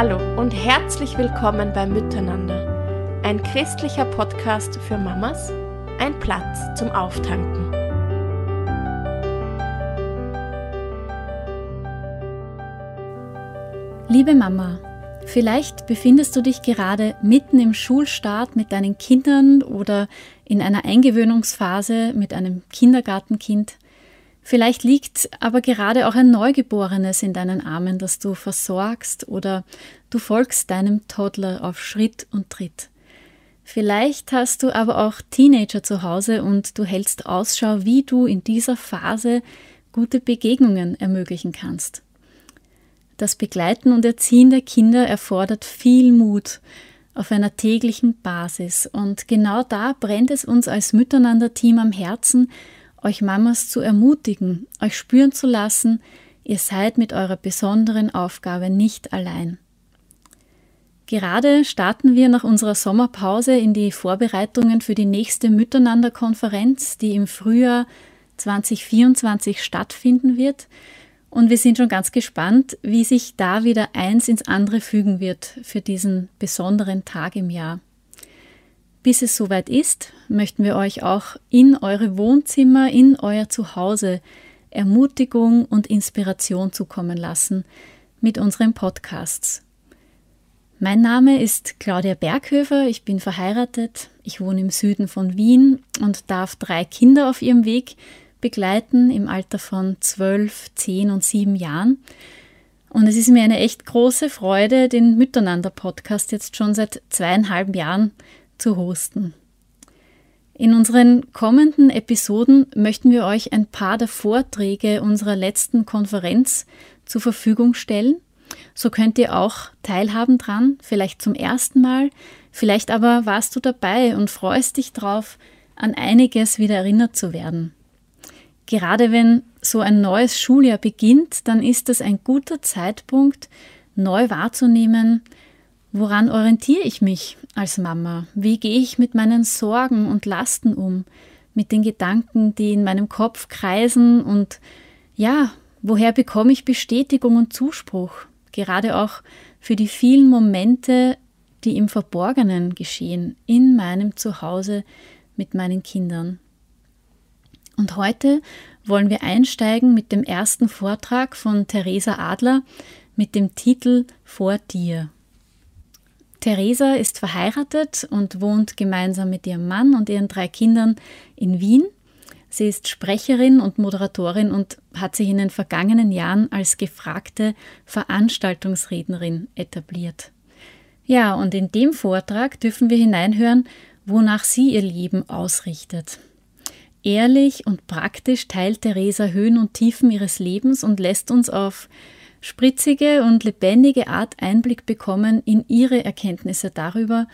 Hallo und herzlich willkommen bei Miteinander, ein christlicher Podcast für Mamas, ein Platz zum Auftanken. Liebe Mama, vielleicht befindest du dich gerade mitten im Schulstart mit deinen Kindern oder in einer Eingewöhnungsphase mit einem Kindergartenkind. Vielleicht liegt aber gerade auch ein Neugeborenes in deinen Armen, das du versorgst oder du folgst deinem Toddler auf Schritt und Tritt. Vielleicht hast du aber auch Teenager zu Hause und du hältst Ausschau, wie du in dieser Phase gute Begegnungen ermöglichen kannst. Das Begleiten und Erziehen der Kinder erfordert viel Mut auf einer täglichen Basis und genau da brennt es uns als Miteinander-Team am Herzen, euch Mamas zu ermutigen, euch spüren zu lassen, ihr seid mit eurer besonderen Aufgabe nicht allein. Gerade starten wir nach unserer Sommerpause in die Vorbereitungen für die nächste Miteinander-Konferenz, die im Frühjahr 2024 stattfinden wird. Und wir sind schon ganz gespannt, wie sich da wieder eins ins andere fügen wird für diesen besonderen Tag im Jahr. Bis es soweit ist, möchten wir euch auch in eure Wohnzimmer, in euer Zuhause Ermutigung und Inspiration zukommen lassen mit unseren Podcasts. Mein Name ist Claudia Berghöfer, ich bin verheiratet, ich wohne im Süden von Wien und darf drei Kinder auf ihrem Weg begleiten im Alter von zwölf, zehn und sieben Jahren. Und es ist mir eine echt große Freude, den Miteinander-Podcast jetzt schon seit zweieinhalb Jahren zu hosten. In unseren kommenden Episoden möchten wir euch ein paar der Vorträge unserer letzten Konferenz zur Verfügung stellen. So könnt ihr auch teilhaben dran, vielleicht zum ersten Mal, vielleicht aber warst du dabei und freust dich drauf, an einiges wieder erinnert zu werden. Gerade wenn so ein neues Schuljahr beginnt, dann ist es ein guter Zeitpunkt, neu wahrzunehmen, Woran orientiere ich mich als Mama? Wie gehe ich mit meinen Sorgen und Lasten um? Mit den Gedanken, die in meinem Kopf kreisen und ja, woher bekomme ich Bestätigung und Zuspruch? Gerade auch für die vielen Momente, die im Verborgenen geschehen, in meinem Zuhause mit meinen Kindern. Und heute wollen wir einsteigen mit dem ersten Vortrag von Theresa Adler mit dem Titel Vor dir. Theresa ist verheiratet und wohnt gemeinsam mit ihrem Mann und ihren drei Kindern in Wien. Sie ist Sprecherin und Moderatorin und hat sich in den vergangenen Jahren als gefragte Veranstaltungsrednerin etabliert. Ja, und in dem Vortrag dürfen wir hineinhören, wonach sie ihr Leben ausrichtet. Ehrlich und praktisch teilt Theresa Höhen und Tiefen ihres Lebens und lässt uns auf spritzige und lebendige Art Einblick bekommen in ihre Erkenntnisse darüber,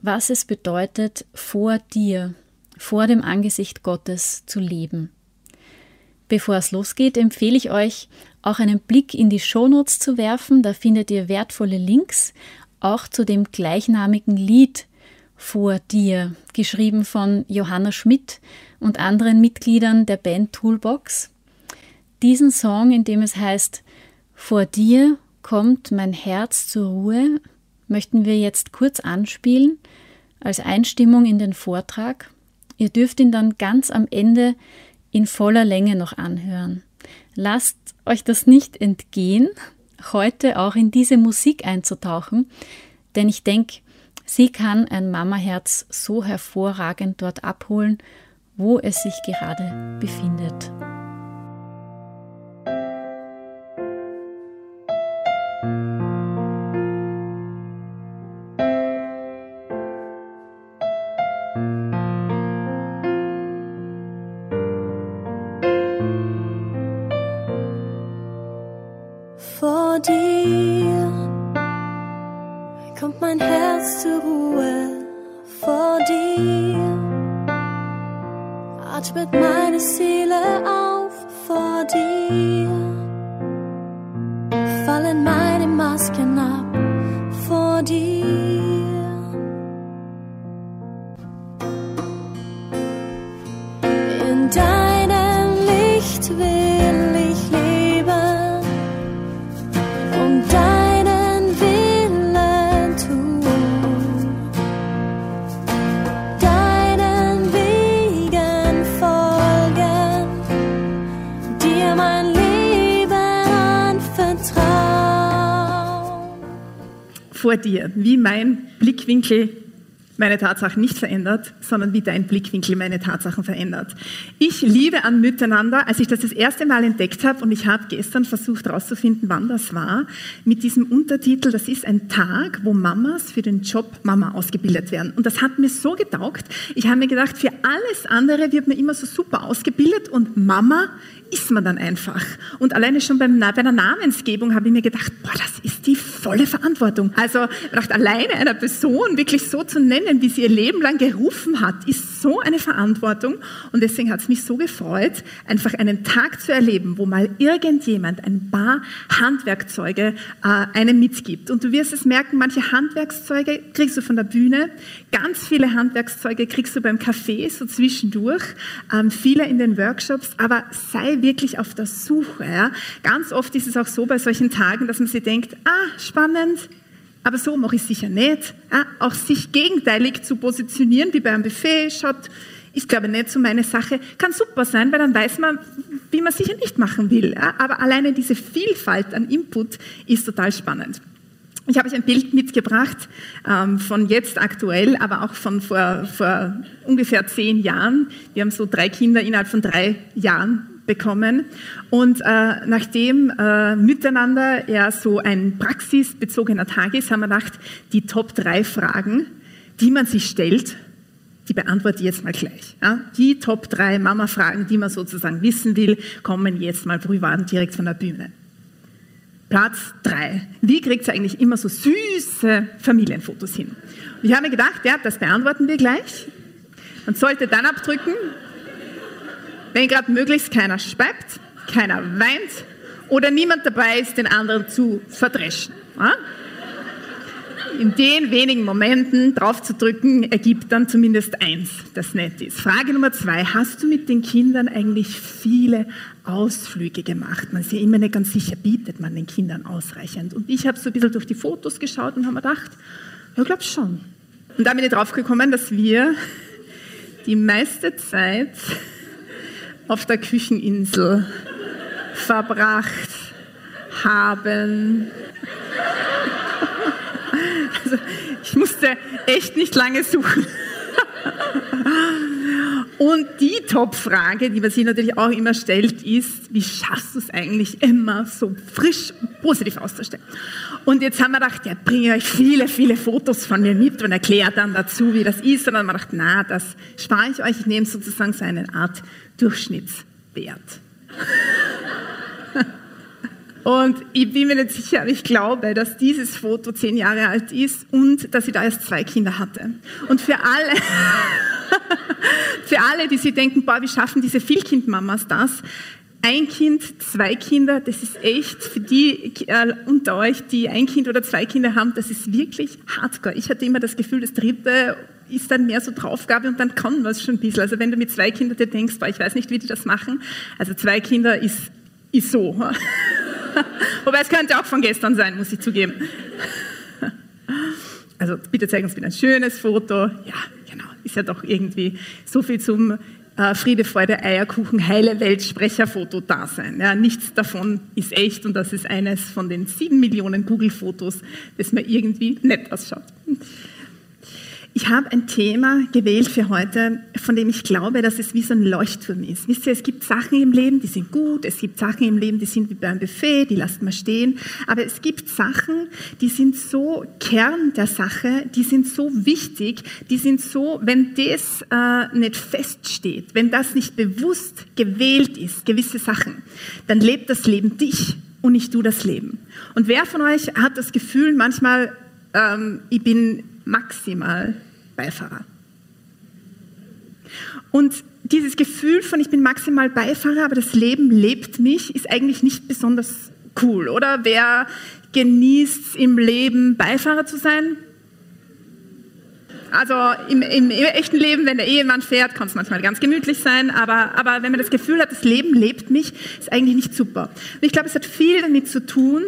was es bedeutet, vor dir, vor dem Angesicht Gottes zu leben. Bevor es losgeht, empfehle ich euch, auch einen Blick in die Shownotes zu werfen. Da findet ihr wertvolle Links, auch zu dem gleichnamigen Lied vor dir, geschrieben von Johanna Schmidt und anderen Mitgliedern der Band Toolbox. Diesen Song, in dem es heißt, vor dir kommt mein Herz zur Ruhe, möchten wir jetzt kurz anspielen als Einstimmung in den Vortrag. Ihr dürft ihn dann ganz am Ende in voller Länge noch anhören. Lasst euch das nicht entgehen, heute auch in diese Musik einzutauchen, denn ich denke, sie kann ein Mamaherz so hervorragend dort abholen, wo es sich gerade befindet. Vor dir, wie mein Blickwinkel meine Tatsachen nicht verändert, sondern wie dein Blickwinkel meine Tatsachen verändert. Ich liebe an Miteinander, als ich das das erste Mal entdeckt habe und ich habe gestern versucht herauszufinden, wann das war, mit diesem Untertitel, das ist ein Tag, wo Mamas für den Job Mama ausgebildet werden. Und das hat mir so getaugt. Ich habe mir gedacht, für alles andere wird man immer so super ausgebildet und Mama ist man dann einfach. Und alleine schon beim, bei der Namensgebung habe ich mir gedacht, boah, das ist die volle Verantwortung. Also alleine einer Person wirklich so zu nennen, wie sie ihr Leben lang gerufen hat, ist so eine Verantwortung. Und deswegen hat es mich so gefreut, einfach einen Tag zu erleben, wo mal irgendjemand ein paar Handwerkzeuge äh, einem mitgibt. Und du wirst es merken, manche Handwerkszeuge kriegst du von der Bühne, ganz viele Handwerkszeuge kriegst du beim Café, so zwischendurch, ähm, viele in den Workshops, aber sei wirklich auf der Suche. Ja? Ganz oft ist es auch so bei solchen Tagen, dass man sich denkt, ah, spannend, aber so mache ich sicher nicht. Ja? Auch sich gegenteilig zu positionieren, wie bei einem Buffet, schaut, ist glaube ich nicht so meine Sache, kann super sein, weil dann weiß man, wie man sicher nicht machen will. Ja? Aber alleine diese Vielfalt an Input ist total spannend. Ich habe euch ein Bild mitgebracht ähm, von jetzt aktuell, aber auch von vor, vor ungefähr zehn Jahren. Wir haben so drei Kinder innerhalb von drei Jahren bekommen. Und äh, nachdem äh, miteinander ja so ein praxisbezogener Tag ist, haben wir gedacht, die Top drei Fragen, die man sich stellt, die beantworte ich jetzt mal gleich. Ja? Die Top drei Mama-Fragen, die man sozusagen wissen will, kommen jetzt mal privat direkt von der Bühne. Platz drei. Wie kriegt ihr eigentlich immer so süße Familienfotos hin? Und ich habe mir gedacht, ja, das beantworten wir gleich. Man sollte dann abdrücken, wenn gerade möglichst keiner schreibt, keiner weint oder niemand dabei ist, den anderen zu verdreschen. In den wenigen Momenten drauf zu drücken, ergibt dann zumindest eins, das nett ist. Frage Nummer zwei. Hast du mit den Kindern eigentlich viele Ausflüge gemacht? Man ist ja immer nicht ganz sicher, bietet man den Kindern ausreichend? Und ich habe so ein bisschen durch die Fotos geschaut und habe mir gedacht, ja, glaube schon. Und da bin ich drauf gekommen, dass wir die meiste Zeit auf der Kücheninsel verbracht haben. Also, ich musste echt nicht lange suchen. Und die Top-Frage, die man sich natürlich auch immer stellt, ist, wie schaffst du es eigentlich immer so frisch und positiv auszustellen? Und jetzt haben wir gedacht, ja, bringe euch viele, viele Fotos von mir mit und erkläre dann dazu, wie das ist. Und dann haben wir gedacht, na, das spare ich euch. Ich nehme sozusagen so eine Art Durchschnittswert. Und ich bin mir nicht sicher, aber ich glaube, dass dieses Foto zehn Jahre alt ist und dass sie da erst zwei Kinder hatte. Und für alle, für alle, die sich denken, boah, wie schaffen diese Vielkindmamas das? Ein Kind, zwei Kinder, das ist echt für die äh, unter euch, die ein Kind oder zwei Kinder haben, das ist wirklich hardcore. Ich hatte immer das Gefühl, das dritte ist dann mehr so Draufgabe und dann kann man es schon ein bisschen. Also wenn du mit zwei Kindern dir denkst, boah, ich weiß nicht, wie die das machen. Also zwei Kinder ist, ist so. Wobei es könnte auch von gestern sein, muss ich zugeben. Also bitte zeigen uns bitte ein schönes Foto. Ja, genau. Ist ja doch irgendwie so viel zum äh, Friede, Freude, Eierkuchen, heile Welt, Sprecherfoto da sein. Ja, nichts davon ist echt und das ist eines von den sieben Millionen Google-Fotos, das mir irgendwie nett ausschaut. Ich habe ein Thema gewählt für heute, von dem ich glaube, dass es wie so ein Leuchtturm ist. Wisst ihr, es gibt Sachen im Leben, die sind gut, es gibt Sachen im Leben, die sind wie beim Buffet, die lasst man stehen, aber es gibt Sachen, die sind so Kern der Sache, die sind so wichtig, die sind so, wenn das äh, nicht feststeht, wenn das nicht bewusst gewählt ist, gewisse Sachen, dann lebt das Leben dich und nicht du das Leben. Und wer von euch hat das Gefühl, manchmal, ähm, ich bin maximal Beifahrer. Und dieses Gefühl von ich bin maximal Beifahrer, aber das Leben lebt mich, ist eigentlich nicht besonders cool, oder? Wer genießt im Leben Beifahrer zu sein? Also im, im, echten Leben, wenn der Ehemann fährt, kann es manchmal ganz gemütlich sein, aber, aber wenn man das Gefühl hat, das Leben lebt mich, ist eigentlich nicht super. Und ich glaube, es hat viel damit zu tun,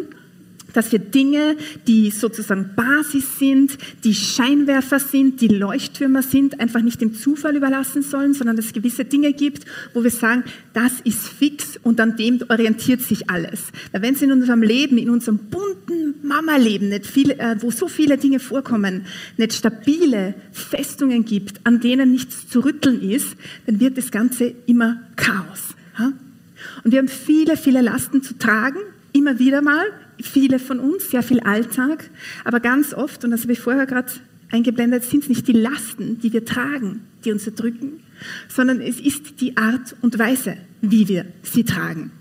dass wir Dinge, die sozusagen Basis sind, die Scheinwerfer sind, die Leuchttürmer sind, einfach nicht dem Zufall überlassen sollen, sondern dass es gewisse Dinge gibt, wo wir sagen, das ist fix und an dem orientiert sich alles. Weil wenn es in unserem Leben, in unserem bunten Mama-Leben, nicht viel, äh, wo so viele Dinge vorkommen, nicht stabile Festungen gibt, an denen nichts zu rütteln ist, dann wird das Ganze immer Chaos. Ja? Und wir haben viele, viele Lasten zu tragen, immer wieder mal, viele von uns, sehr viel Alltag, aber ganz oft, und das habe ich vorher gerade eingeblendet, sind es nicht die Lasten, die wir tragen, die uns erdrücken, sondern es ist die Art und Weise, wie wir sie tragen.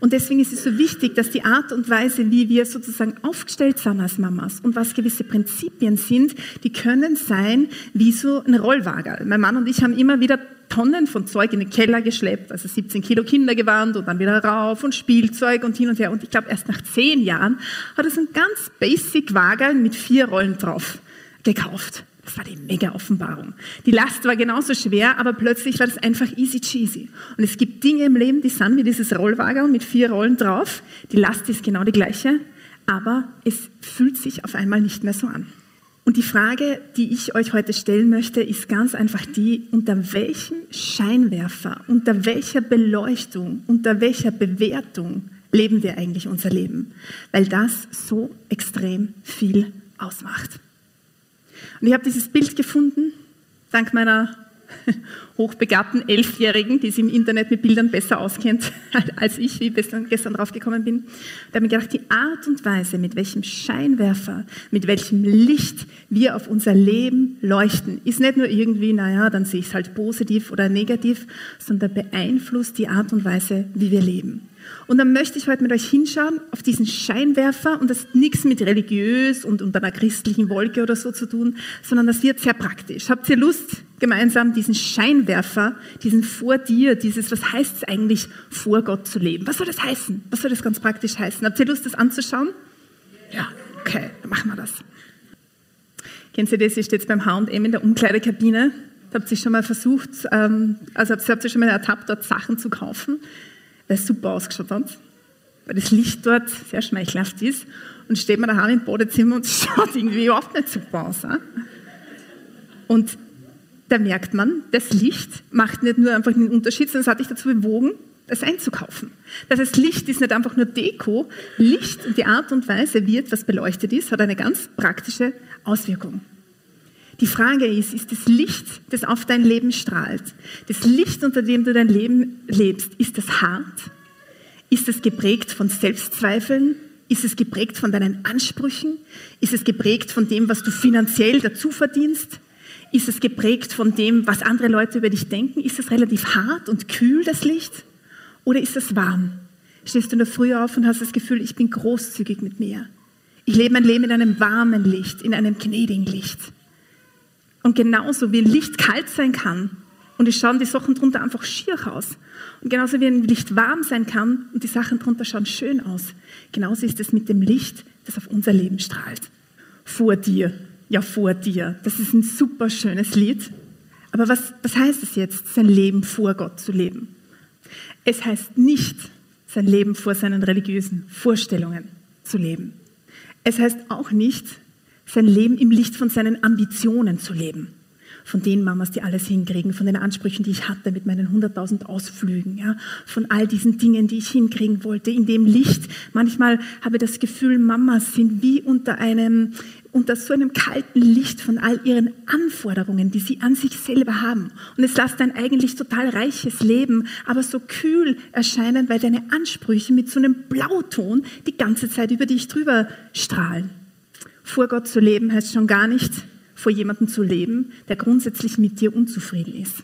Und deswegen ist es so wichtig, dass die Art und Weise, wie wir sozusagen aufgestellt sind als Mamas und was gewisse Prinzipien sind, die können sein wie so ein Rollwagen. Mein Mann und ich haben immer wieder Tonnen von Zeug in den Keller geschleppt, also 17 Kilo Kindergewand und dann wieder rauf und Spielzeug und hin und her. Und ich glaube, erst nach zehn Jahren hat er so ein ganz basic Wagen mit vier Rollen drauf gekauft. Das war die mega Offenbarung. Die Last war genauso schwer, aber plötzlich war das einfach easy cheesy. Und es gibt Dinge im Leben, die sind wie dieses Rollwagen mit vier Rollen drauf. Die Last ist genau die gleiche, aber es fühlt sich auf einmal nicht mehr so an. Und die Frage, die ich euch heute stellen möchte, ist ganz einfach die, unter welchem Scheinwerfer, unter welcher Beleuchtung, unter welcher Bewertung leben wir eigentlich unser Leben? Weil das so extrem viel ausmacht. Und ich habe dieses Bild gefunden, dank meiner hochbegabten Elfjährigen, die sich im Internet mit Bildern besser auskennt als ich, wie ich gestern drauf gekommen bin. Da habe ich gedacht, die Art und Weise, mit welchem Scheinwerfer, mit welchem Licht wir auf unser Leben leuchten, ist nicht nur irgendwie, naja, dann sehe ich es halt positiv oder negativ, sondern beeinflusst die Art und Weise, wie wir leben. Und dann möchte ich heute mit euch hinschauen auf diesen Scheinwerfer und das hat nichts mit religiös und unter einer christlichen Wolke oder so zu tun, sondern das wird sehr praktisch. Habt ihr Lust, gemeinsam diesen Scheinwerfer, diesen vor dir, dieses, was heißt es eigentlich, vor Gott zu leben? Was soll das heißen? Was soll das ganz praktisch heißen? Habt ihr Lust, das anzuschauen? Ja, okay, dann machen wir das. Kennen Sie das? Ihr steht beim H&M in der Umkleidekabine. Habt ihr schon mal versucht, ähm, also habt ihr schon mal ertappt, dort Sachen zu kaufen? Weil es super ausgeschaut hat, weil das Licht dort sehr schmeichelhaft ist und steht man daheim im Badezimmer und schaut irgendwie überhaupt nicht super aus. Äh? Und da merkt man, das Licht macht nicht nur einfach einen Unterschied, sondern es hat dich dazu bewogen, das einzukaufen. Das heißt, Licht ist nicht einfach nur Deko. Licht und die Art und Weise, wie etwas beleuchtet ist, hat eine ganz praktische Auswirkung. Die Frage ist, ist das Licht, das auf dein Leben strahlt, das Licht, unter dem du dein Leben lebst, ist das hart? Ist es geprägt von Selbstzweifeln? Ist es geprägt von deinen Ansprüchen? Ist es geprägt von dem, was du finanziell dazu verdienst? Ist es geprägt von dem, was andere Leute über dich denken? Ist es relativ hart und kühl, das Licht? Oder ist es warm? Stehst du in der Früh auf und hast das Gefühl, ich bin großzügig mit mir. Ich lebe mein Leben in einem warmen Licht, in einem gnädigen Licht. Und genauso wie ein Licht kalt sein kann und es schauen die Sachen drunter einfach schier aus. Und genauso wie ein Licht warm sein kann und die Sachen drunter schauen schön aus. Genauso ist es mit dem Licht, das auf unser Leben strahlt. Vor dir, ja vor dir. Das ist ein super schönes Lied. Aber was, was heißt es jetzt, sein Leben vor Gott zu leben? Es heißt nicht, sein Leben vor seinen religiösen Vorstellungen zu leben. Es heißt auch nicht, sein Leben im Licht von seinen Ambitionen zu leben. Von den Mamas, die alles hinkriegen, von den Ansprüchen, die ich hatte mit meinen 100.000 Ausflügen, ja, von all diesen Dingen, die ich hinkriegen wollte, in dem Licht. Manchmal habe ich das Gefühl, Mamas sind wie unter einem, unter so einem kalten Licht von all ihren Anforderungen, die sie an sich selber haben. Und es lässt ein eigentlich total reiches Leben, aber so kühl erscheinen, weil deine Ansprüche mit so einem Blauton die ganze Zeit über dich drüber strahlen. Vor Gott zu leben heißt schon gar nicht, vor jemandem zu leben, der grundsätzlich mit dir unzufrieden ist.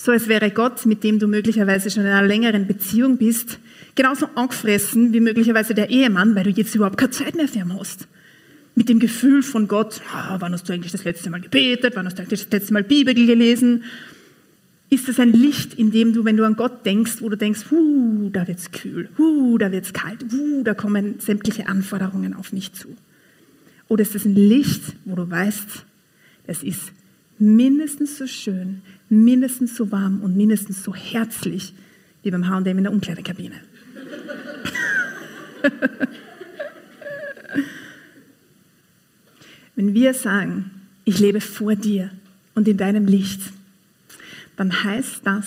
So als wäre Gott, mit dem du möglicherweise schon in einer längeren Beziehung bist, genauso angefressen wie möglicherweise der Ehemann, weil du jetzt überhaupt keine Zeit mehr für ihn hast. Mit dem Gefühl von Gott, oh, wann hast du eigentlich das letzte Mal gebetet, wann hast du eigentlich das letzte Mal Bibel gelesen? Ist es ein Licht, in dem du, wenn du an Gott denkst, wo du denkst, huh, da wird's kühl, huh, da wird's kalt, huh, da kommen sämtliche Anforderungen auf mich zu. Oder ist es ein Licht, wo du weißt, es ist mindestens so schön, mindestens so warm und mindestens so herzlich wie beim H&M in der Umkleidekabine. wenn wir sagen, ich lebe vor dir und in deinem Licht, dann heißt das,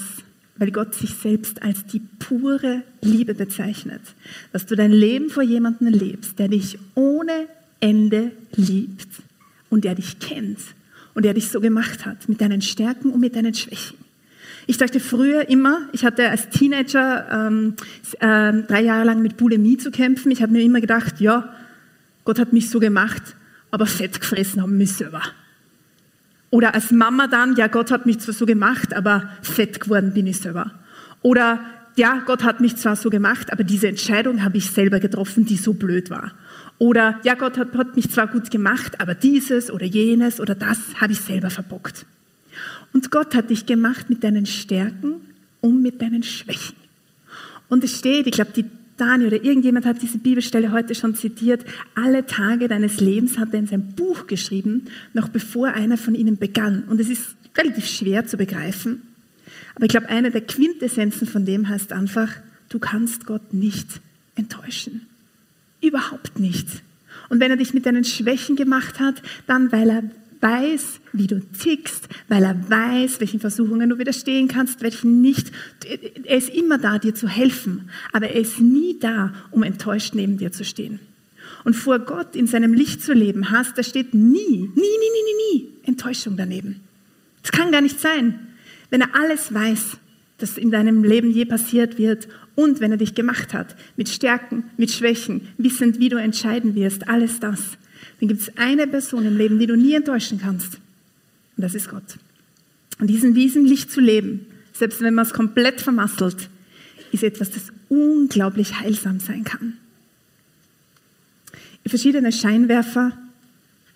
weil Gott sich selbst als die pure Liebe bezeichnet, dass du dein Leben vor jemandem lebst, der dich ohne Ende liebt und der dich kennt und der dich so gemacht hat, mit deinen Stärken und mit deinen Schwächen. Ich dachte früher immer, ich hatte als Teenager ähm, äh, drei Jahre lang mit Bulimie zu kämpfen. Ich habe mir immer gedacht, ja, Gott hat mich so gemacht, aber fett gefressen haben mich selber. Oder als Mama dann, ja, Gott hat mich zwar so gemacht, aber fett geworden bin ich selber. Oder ja, Gott hat mich zwar so gemacht, aber diese Entscheidung habe ich selber getroffen, die so blöd war. Oder ja, Gott hat, hat mich zwar gut gemacht, aber dieses oder jenes oder das habe ich selber verbockt. Und Gott hat dich gemacht mit deinen Stärken und mit deinen Schwächen. Und es steht, ich glaube, die Dani oder irgendjemand hat diese Bibelstelle heute schon zitiert, alle Tage deines Lebens hat er in sein Buch geschrieben, noch bevor einer von ihnen begann. Und es ist relativ schwer zu begreifen. Aber ich glaube, eine der Quintessenzen von dem heißt einfach, du kannst Gott nicht enttäuschen. Überhaupt nicht. Und wenn er dich mit deinen Schwächen gemacht hat, dann weil er weiß, wie du tickst, weil er weiß, welchen Versuchungen du widerstehen kannst, welchen nicht. Er ist immer da, dir zu helfen, aber er ist nie da, um enttäuscht neben dir zu stehen. Und vor Gott in seinem Licht zu leben hast, da steht nie, nie, nie, nie, nie, nie Enttäuschung daneben. Das kann gar nicht sein. Wenn er alles weiß, das in deinem Leben je passiert wird und wenn er dich gemacht hat, mit Stärken, mit Schwächen, wissend, wie du entscheiden wirst, alles das, dann gibt es eine Person im Leben, die du nie enttäuschen kannst. Und das ist Gott. Und diesen diesem zu leben, selbst wenn man es komplett vermasselt, ist etwas, das unglaublich heilsam sein kann. Verschiedene Scheinwerfer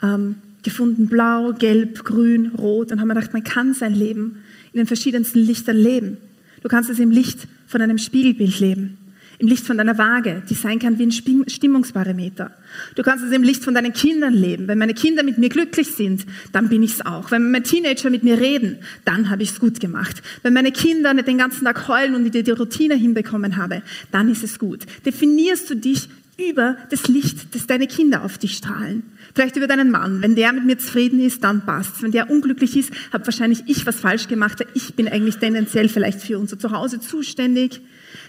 ähm, gefunden, blau, gelb, grün, rot, und haben gedacht, man kann sein Leben in den verschiedensten Lichtern leben. Du kannst es im Licht von einem Spiegelbild leben im Licht von deiner Waage, die sein kann wie ein Stimmungsparameter. Du kannst es im Licht von deinen Kindern leben. Wenn meine Kinder mit mir glücklich sind, dann bin ich es auch. Wenn meine Teenager mit mir reden, dann habe ich es gut gemacht. Wenn meine Kinder nicht den ganzen Tag heulen und ich die Routine hinbekommen habe, dann ist es gut. Definierst du dich über das Licht, das deine Kinder auf dich strahlen. Vielleicht über deinen Mann. Wenn der mit mir zufrieden ist, dann passt's. Wenn der unglücklich ist, habe wahrscheinlich ich was falsch gemacht. Ich bin eigentlich tendenziell vielleicht für unser Zuhause zuständig.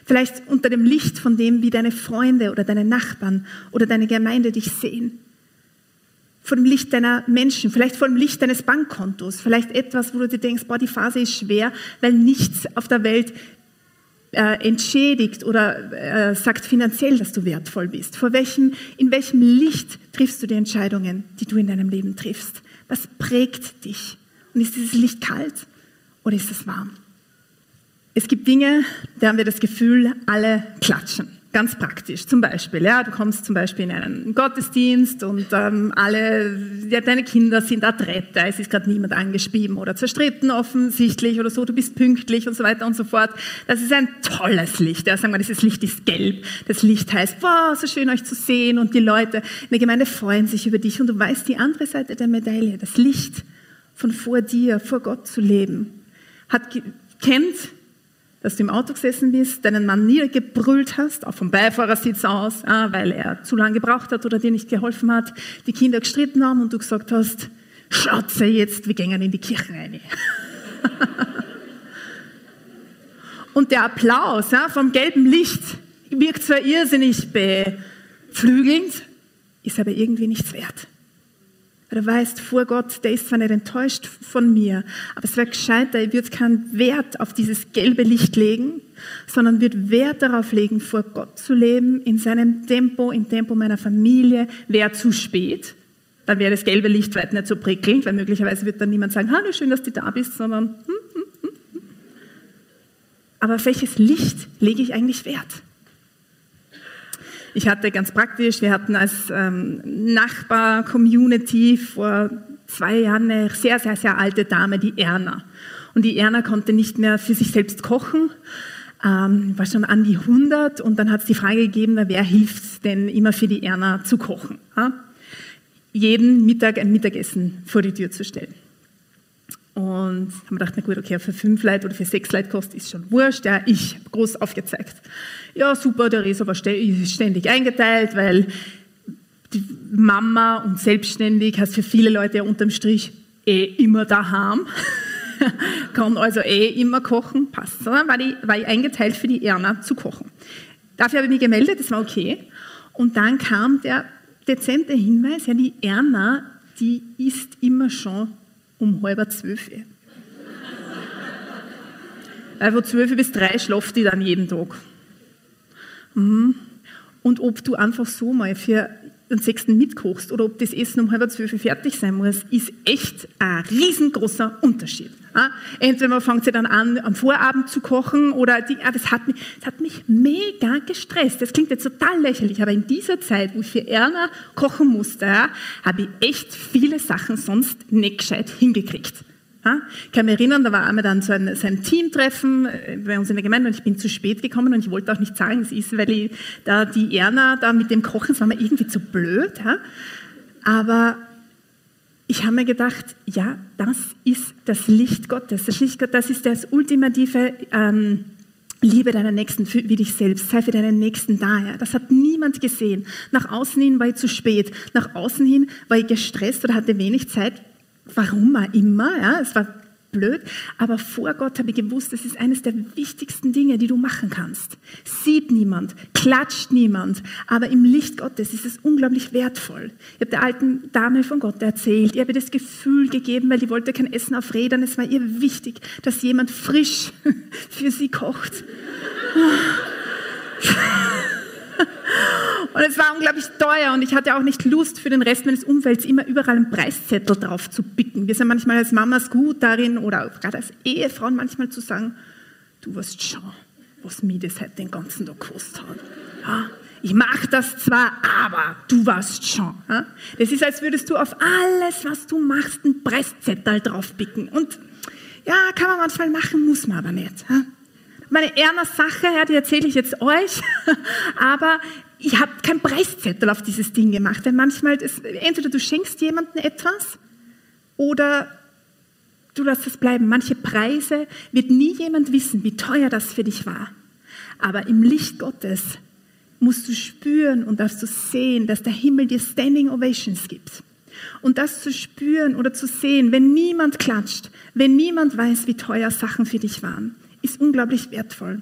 Vielleicht unter dem Licht von dem, wie deine Freunde oder deine Nachbarn oder deine Gemeinde dich sehen. Vor dem Licht deiner Menschen, vielleicht vor dem Licht deines Bankkontos, vielleicht etwas, wo du dir denkst, boah, die Phase ist schwer, weil nichts auf der Welt äh, entschädigt oder äh, sagt finanziell, dass du wertvoll bist. Vor welchem, in welchem Licht triffst du die Entscheidungen, die du in deinem Leben triffst? Was prägt dich? Und ist dieses Licht kalt oder ist es warm? Es gibt Dinge, da haben wir das Gefühl, alle klatschen. Ganz praktisch. Zum Beispiel, ja, du kommst zum Beispiel in einen Gottesdienst und ähm, alle, ja, deine Kinder sind adrett, es ist gerade niemand angeschrieben oder zerstritten offensichtlich oder so, du bist pünktlich und so weiter und so fort. Das ist ein tolles Licht. Ja, sagen wir, dieses Licht ist gelb. Das Licht heißt, wow, so schön euch zu sehen und die Leute in der Gemeinde freuen sich über dich und du weißt die andere Seite der Medaille, das Licht von vor dir, vor Gott zu leben, hat, kennt dass du im Auto gesessen bist, deinen Mann niedergebrüllt hast, auch vom Beifahrersitz aus, weil er zu lange gebraucht hat oder dir nicht geholfen hat, die Kinder gestritten haben und du gesagt hast, Schatze, jetzt, wir gehen in die Kirche rein. und der Applaus vom gelben Licht wirkt zwar irrsinnig beflügelnd, ist aber irgendwie nichts wert. Weil du weißt, vor Gott, der ist zwar nicht enttäuscht von mir, aber es wäre gescheiter, ich würde keinen Wert auf dieses gelbe Licht legen, sondern würde Wert darauf legen, vor Gott zu leben, in seinem Tempo, im Tempo meiner Familie. Wäre zu spät, dann wäre das gelbe Licht weit nicht so prickelnd, weil möglicherweise wird dann niemand sagen, hallo, schön, dass du da bist, sondern, hm, hm, hm, hm. aber auf welches Licht lege ich eigentlich Wert? Ich hatte ganz praktisch, wir hatten als ähm, Nachbar-Community vor zwei Jahren eine sehr, sehr, sehr alte Dame, die Erna. Und die Erna konnte nicht mehr für sich selbst kochen, ähm, war schon an die 100 und dann hat es die Frage gegeben, wer hilft denn immer für die Erna zu kochen? Ja? Jeden Mittag ein Mittagessen vor die Tür zu stellen. Und haben wir gedacht, na gut, okay, für fünf Leute oder für sechs Leute kostet ist schon wurscht. Ja, ich groß aufgezeigt. Ja, super, der Resa war ständig eingeteilt, weil die Mama und selbstständig, heißt für viele Leute ja unterm Strich eh immer daheim. Kann also eh immer kochen, passt. Sondern war, die, war ich eingeteilt für die Erna zu kochen. Dafür habe ich mich gemeldet, das war okay. Und dann kam der dezente Hinweis, ja, die Erna, die isst immer schon um halb zwölf. Weil von zwölf bis drei schlaft die dann jeden Tag. Mhm. Und ob du einfach so mal für den sechsten mitkochst oder ob das Essen um halb zwölf fertig sein muss, ist echt ein riesengroßer Unterschied. Entweder man fängt sie dann an, am Vorabend zu kochen oder die, das, hat mich, hat mich mega gestresst. Das klingt jetzt total lächerlich, aber in dieser Zeit, wo ich für Erna kochen musste, habe ich echt viele Sachen sonst nicht gescheit hingekriegt. Ich kann mich erinnern, da war einmal dann so ein, so ein Teamtreffen äh, bei uns in der Gemeinde und ich bin zu spät gekommen und ich wollte auch nicht sagen, es ist, weil ich da die Erna da mit dem Kochen, das war mir irgendwie zu blöd. Aber ich habe mir gedacht, ja, das ist das Licht Gottes. Das Licht Gottes, das ist das ultimative ähm, Liebe deiner Nächsten wie dich selbst. Sei für deinen Nächsten da. Ja. Das hat niemand gesehen. Nach außen hin war ich zu spät. Nach außen hin war ich gestresst oder hatte wenig Zeit warum auch immer, ja, es war blöd, aber vor Gott habe ich gewusst, das ist eines der wichtigsten Dinge, die du machen kannst. Sieht niemand, klatscht niemand, aber im Licht Gottes ist es unglaublich wertvoll. Ich habe der alten Dame von Gott erzählt, ihr habe das Gefühl gegeben, weil die wollte kein Essen auf Rädern, es war ihr wichtig, dass jemand frisch für sie kocht. Und es war unglaublich teuer und ich hatte auch nicht Lust für den Rest meines Umfelds immer überall einen Preiszettel drauf zu picken. Wir sind manchmal als Mamas gut darin oder gerade als Ehefrauen manchmal zu sagen, du weißt schon, was mir das heute den ganzen Tag gekostet hat. Ja, ich mache das zwar, aber du weißt schon. Ja? Das ist, als würdest du auf alles, was du machst, einen Preiszettel draufpicken. Und ja, kann man manchmal machen, muss man aber nicht. Ja? Meine Erna Sache, ja, die erzähle ich jetzt euch, aber ich habe keinen Preiszettel auf dieses Ding gemacht, denn manchmal, das, entweder du schenkst jemandem etwas oder du lässt es bleiben. Manche Preise wird nie jemand wissen, wie teuer das für dich war. Aber im Licht Gottes musst du spüren und darfst du sehen, dass der Himmel dir Standing Ovations gibt. Und das zu spüren oder zu sehen, wenn niemand klatscht, wenn niemand weiß, wie teuer Sachen für dich waren, ist unglaublich wertvoll.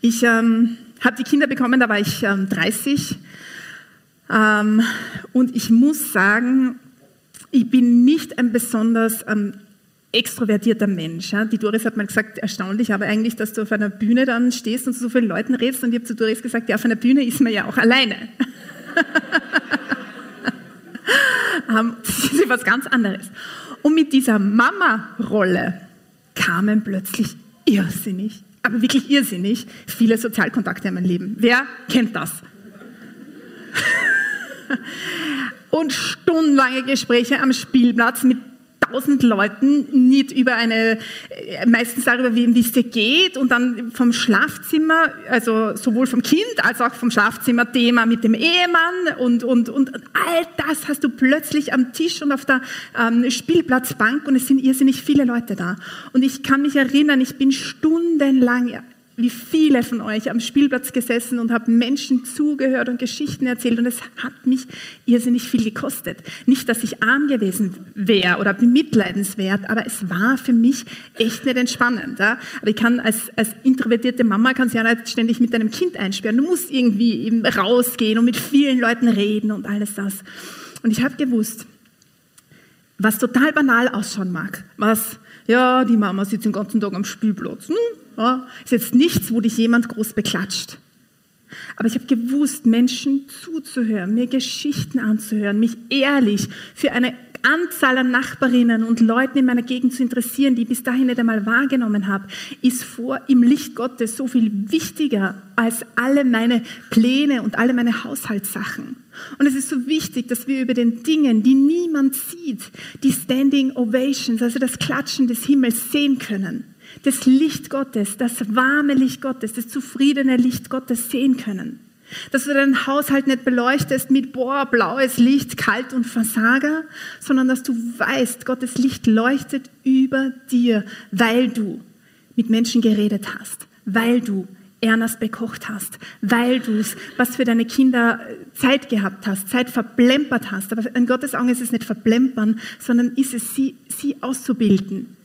Ich ähm, habe die Kinder bekommen, da war ich ähm, 30. Ähm, und ich muss sagen, ich bin nicht ein besonders ähm, extrovertierter Mensch. Ja. Die Doris hat mal gesagt, erstaunlich, aber eigentlich, dass du auf einer Bühne dann stehst und zu so vielen Leuten redest. Und ich habe zu Doris gesagt, ja, auf einer Bühne ist man ja auch alleine. Ähm, das ist was ganz anderes. Und mit dieser Mama-Rolle kamen plötzlich irrsinnig aber wirklich irrsinnig viele Sozialkontakte in meinem Leben. Wer kennt das? Und stundenlange Gespräche am Spielplatz mit tausend Leuten, nicht über eine, äh, meistens darüber, wie es dir geht und dann vom Schlafzimmer, also sowohl vom Kind als auch vom Schlafzimmer-Thema mit dem Ehemann und, und, und all das hast du plötzlich am Tisch und auf der ähm, Spielplatzbank und es sind irrsinnig viele Leute da. Und ich kann mich erinnern, ich bin stundenlang wie viele von euch am Spielplatz gesessen und habe Menschen zugehört und Geschichten erzählt und es hat mich irrsinnig viel gekostet. Nicht, dass ich arm gewesen wäre oder bemitleidenswert, aber es war für mich echt nicht entspannend. Ja? Aber ich kann als, als introvertierte Mama kann ja nicht ständig mit deinem Kind einsperren. Du musst irgendwie eben rausgehen und mit vielen Leuten reden und alles das. Und ich habe gewusst, was total banal ausschauen mag, was, ja, die Mama sitzt den ganzen Tag am Spielplatz. Hm, ja, ist jetzt nichts, wo dich jemand groß beklatscht. Aber ich habe gewusst, Menschen zuzuhören, mir Geschichten anzuhören, mich ehrlich für eine Anzahl an Nachbarinnen und Leuten in meiner Gegend zu interessieren, die ich bis dahin nicht einmal wahrgenommen habe, ist vor im Licht Gottes so viel wichtiger als alle meine Pläne und alle meine Haushaltssachen. Und es ist so wichtig, dass wir über den Dingen, die niemand sieht, die Standing Ovations, also das Klatschen des Himmels sehen können das Licht Gottes, das warme Licht Gottes, das zufriedene Licht Gottes sehen können. Dass du deinen Haushalt nicht beleuchtest mit, boah, blaues Licht, kalt und Versager, sondern dass du weißt, Gottes Licht leuchtet über dir, weil du mit Menschen geredet hast, weil du ernst bekocht hast, weil du was für deine Kinder äh, Zeit gehabt hast, Zeit verplempert hast. Aber in Gottes Augen ist es nicht verplempern, sondern ist es, sie, sie auszubilden,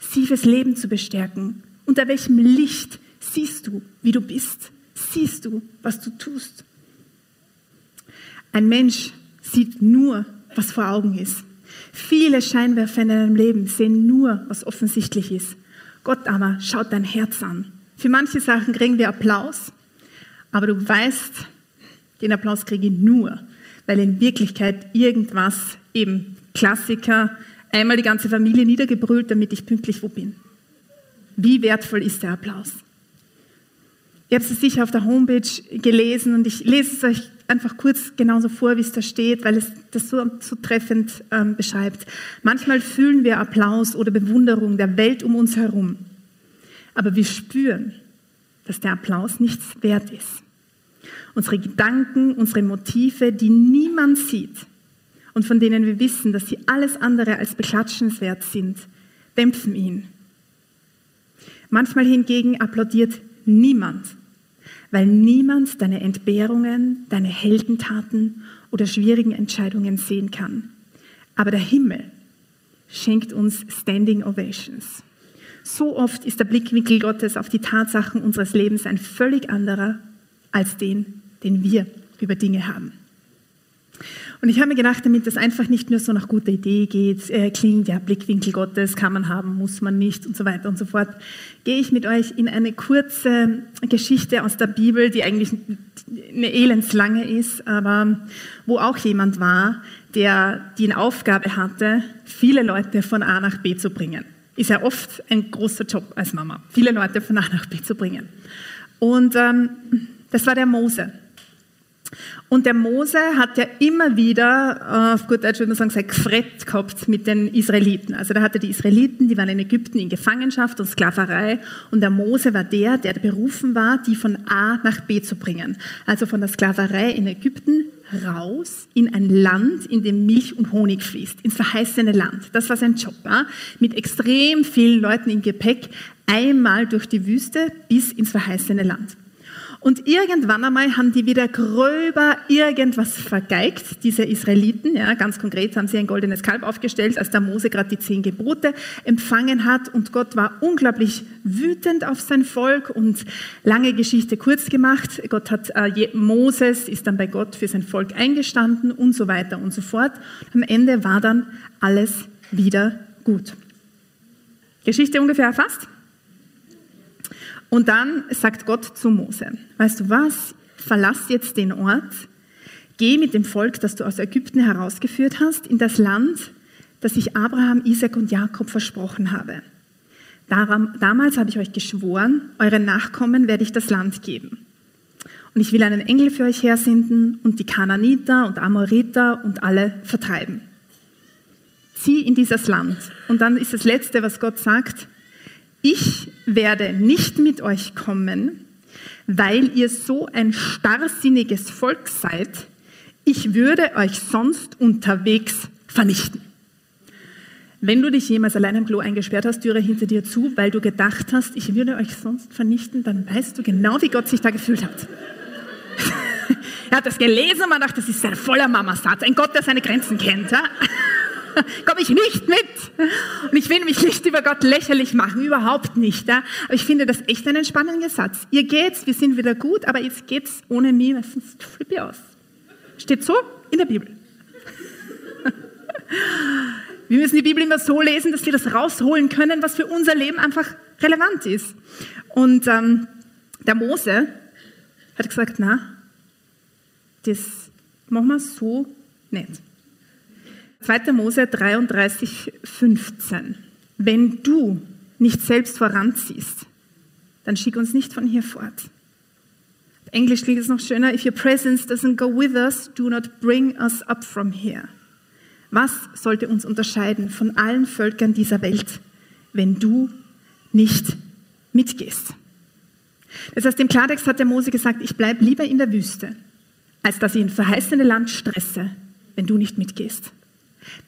sie fürs Leben zu bestärken. Unter welchem Licht siehst du, wie du bist? Siehst du, was du tust? Ein Mensch sieht nur, was vor Augen ist. Viele Scheinwerfer in deinem Leben sehen nur, was offensichtlich ist. Gott aber schaut dein Herz an. Für manche Sachen kriegen wir Applaus, aber du weißt, den Applaus kriege ich nur, weil in Wirklichkeit irgendwas, eben Klassiker, einmal die ganze Familie niedergebrüllt, damit ich pünktlich wo bin. Wie wertvoll ist der Applaus? Ihr habt es sicher auf der Homepage gelesen und ich lese es euch einfach kurz genauso vor, wie es da steht, weil es das so, so treffend ähm, beschreibt. Manchmal fühlen wir Applaus oder Bewunderung der Welt um uns herum, aber wir spüren, dass der Applaus nichts wert ist. Unsere Gedanken, unsere Motive, die niemand sieht und von denen wir wissen, dass sie alles andere als beklatschenswert sind, dämpfen ihn. Manchmal hingegen applaudiert niemand weil niemand deine Entbehrungen, deine Heldentaten oder schwierigen Entscheidungen sehen kann. Aber der Himmel schenkt uns Standing Ovations. So oft ist der Blickwinkel Gottes auf die Tatsachen unseres Lebens ein völlig anderer als den, den wir über Dinge haben. Und ich habe mir gedacht, damit das einfach nicht nur so nach guter Idee geht, äh, klingt, ja, Blickwinkel Gottes kann man haben, muss man nicht und so weiter und so fort, gehe ich mit euch in eine kurze Geschichte aus der Bibel, die eigentlich eine elendslange ist, aber wo auch jemand war, der die Aufgabe hatte, viele Leute von A nach B zu bringen. Ist ja oft ein großer Job als Mama, viele Leute von A nach B zu bringen. Und ähm, das war der Mose. Und der Mose hat ja immer wieder, äh, auf gut Deutsch würde man sagen, sein Gefrett gehabt mit den Israeliten. Also da hatte die Israeliten, die waren in Ägypten in Gefangenschaft und Sklaverei. Und der Mose war der, der berufen war, die von A nach B zu bringen. Also von der Sklaverei in Ägypten raus in ein Land, in dem Milch und Honig fließt, ins verheißene Land. Das war sein Job. Ja? Mit extrem vielen Leuten im Gepäck einmal durch die Wüste bis ins verheißene Land. Und irgendwann einmal haben die wieder gröber irgendwas vergeigt, diese Israeliten. Ja, ganz konkret haben sie ein goldenes Kalb aufgestellt, als der Mose gerade die zehn Gebote empfangen hat. Und Gott war unglaublich wütend auf sein Volk und lange Geschichte kurz gemacht. Gott hat, äh, Moses ist dann bei Gott für sein Volk eingestanden und so weiter und so fort. Am Ende war dann alles wieder gut. Geschichte ungefähr erfasst? Und dann sagt Gott zu Mose, weißt du was, verlass jetzt den Ort, geh mit dem Volk, das du aus Ägypten herausgeführt hast, in das Land, das ich Abraham, Isaac und Jakob versprochen habe. Damals habe ich euch geschworen, euren Nachkommen werde ich das Land geben. Und ich will einen Engel für euch hersenden und die Kananiter und Amoriter und alle vertreiben. Zieh in dieses Land. Und dann ist das Letzte, was Gott sagt, ich werde nicht mit euch kommen, weil ihr so ein starrsinniges Volk seid. Ich würde euch sonst unterwegs vernichten. Wenn du dich jemals allein im Klo eingesperrt hast, Türe hinter dir zu, weil du gedacht hast, ich würde euch sonst vernichten, dann weißt du genau, wie Gott sich da gefühlt hat. er hat das gelesen und man dachte, das ist ein voller Mamasatz, ein Gott, der seine Grenzen kennt. Ja? komme ich nicht mit. Und ich will mich nicht über Gott lächerlich machen, überhaupt nicht. Ja? Aber ich finde das echt einen spannenden Satz. Ihr geht's, wir sind wieder gut, aber jetzt geht's ohne mich, weil sonst flippe ich aus. Steht so in der Bibel. Wir müssen die Bibel immer so lesen, dass wir das rausholen können, was für unser Leben einfach relevant ist. Und ähm, der Mose hat gesagt, na, das machen wir so nicht. 2. Mose 33, 15. Wenn du nicht selbst voranziehst, dann schick uns nicht von hier fort. Auf Englisch klingt es noch schöner. If your presence doesn't go with us, do not bring us up from here. Was sollte uns unterscheiden von allen Völkern dieser Welt, wenn du nicht mitgehst? Das heißt, im Klartext hat der Mose gesagt, ich bleibe lieber in der Wüste, als dass ich in verheißene Land stresse, wenn du nicht mitgehst.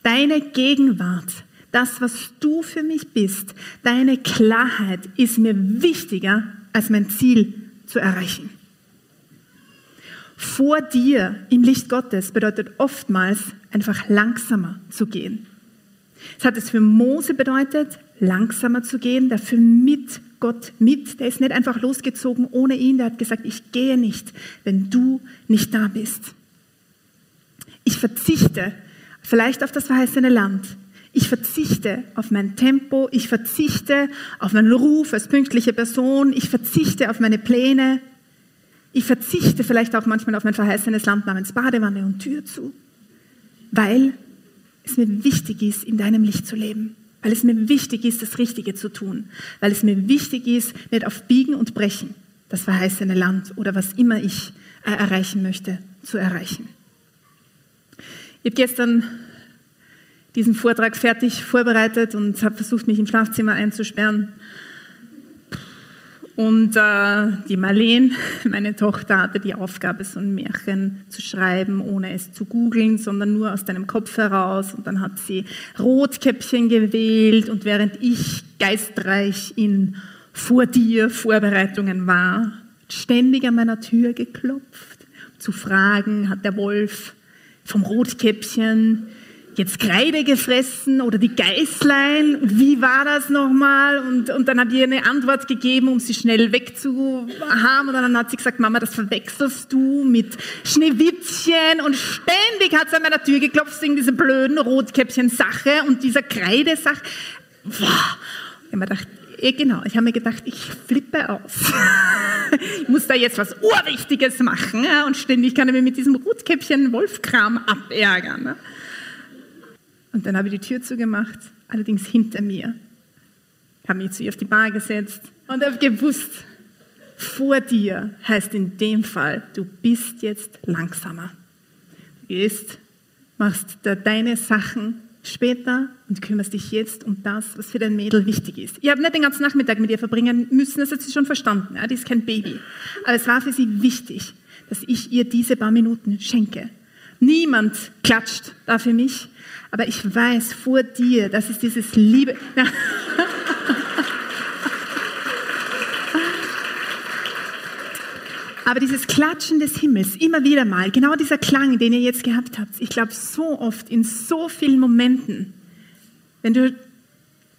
Deine Gegenwart, das, was du für mich bist, deine Klarheit ist mir wichtiger als mein Ziel zu erreichen. Vor dir im Licht Gottes bedeutet oftmals einfach langsamer zu gehen. Es hat es für Mose bedeutet, langsamer zu gehen, dafür mit Gott mit. Der ist nicht einfach losgezogen ohne ihn. Der hat gesagt, ich gehe nicht, wenn du nicht da bist. Ich verzichte vielleicht auf das verheißene Land. Ich verzichte auf mein Tempo. Ich verzichte auf meinen Ruf als pünktliche Person. Ich verzichte auf meine Pläne. Ich verzichte vielleicht auch manchmal auf mein verheißenes Land namens Badewanne und Tür zu, weil es mir wichtig ist, in deinem Licht zu leben. Weil es mir wichtig ist, das Richtige zu tun. Weil es mir wichtig ist, nicht auf Biegen und Brechen das verheißene Land oder was immer ich äh, erreichen möchte, zu erreichen. Ich habe gestern diesen Vortrag fertig vorbereitet und habe versucht, mich im Schlafzimmer einzusperren. Und äh, die Marleen, meine Tochter, hatte die Aufgabe, so ein Märchen zu schreiben, ohne es zu googeln, sondern nur aus deinem Kopf heraus. Und dann hat sie Rotkäppchen gewählt. Und während ich geistreich in vor dir Vorbereitungen war, ständig an meiner Tür geklopft, zu fragen, hat der Wolf vom Rotkäppchen jetzt Kreide gefressen oder die Geißlein, wie war das nochmal? Und, und dann hat ihr eine Antwort gegeben, um sie schnell wegzuhaben. Und dann hat sie gesagt, Mama, das verwechselst du mit Schneewittchen. Und ständig hat sie an meiner Tür geklopft wegen dieser blöden Rotkäppchen-Sache und dieser Kreidesache. Wow. Ich habe mir gedacht, eh genau, ich habe mir gedacht, ich flippe aus. ich muss da jetzt was Urwichtiges machen. Und ständig kann ich mir mit diesem Rotkäppchen-Wolfkram abärgern. Und dann habe ich die Tür zugemacht, allerdings hinter mir. Ich habe mich zu ihr auf die Bar gesetzt und habe gewusst, vor dir heißt in dem Fall, du bist jetzt langsamer. Du gehst, machst deine Sachen später und kümmerst dich jetzt um das, was für dein Mädel wichtig ist. Ich habe nicht den ganzen Nachmittag mit ihr verbringen müssen, das hat sie schon verstanden. Ja, die ist kein Baby. Aber es war für sie wichtig, dass ich ihr diese paar Minuten schenke. Niemand klatscht da für mich, aber ich weiß vor dir, dass es dieses Liebe. Aber dieses Klatschen des Himmels, immer wieder mal, genau dieser Klang, den ihr jetzt gehabt habt, ich glaube so oft, in so vielen Momenten, wenn du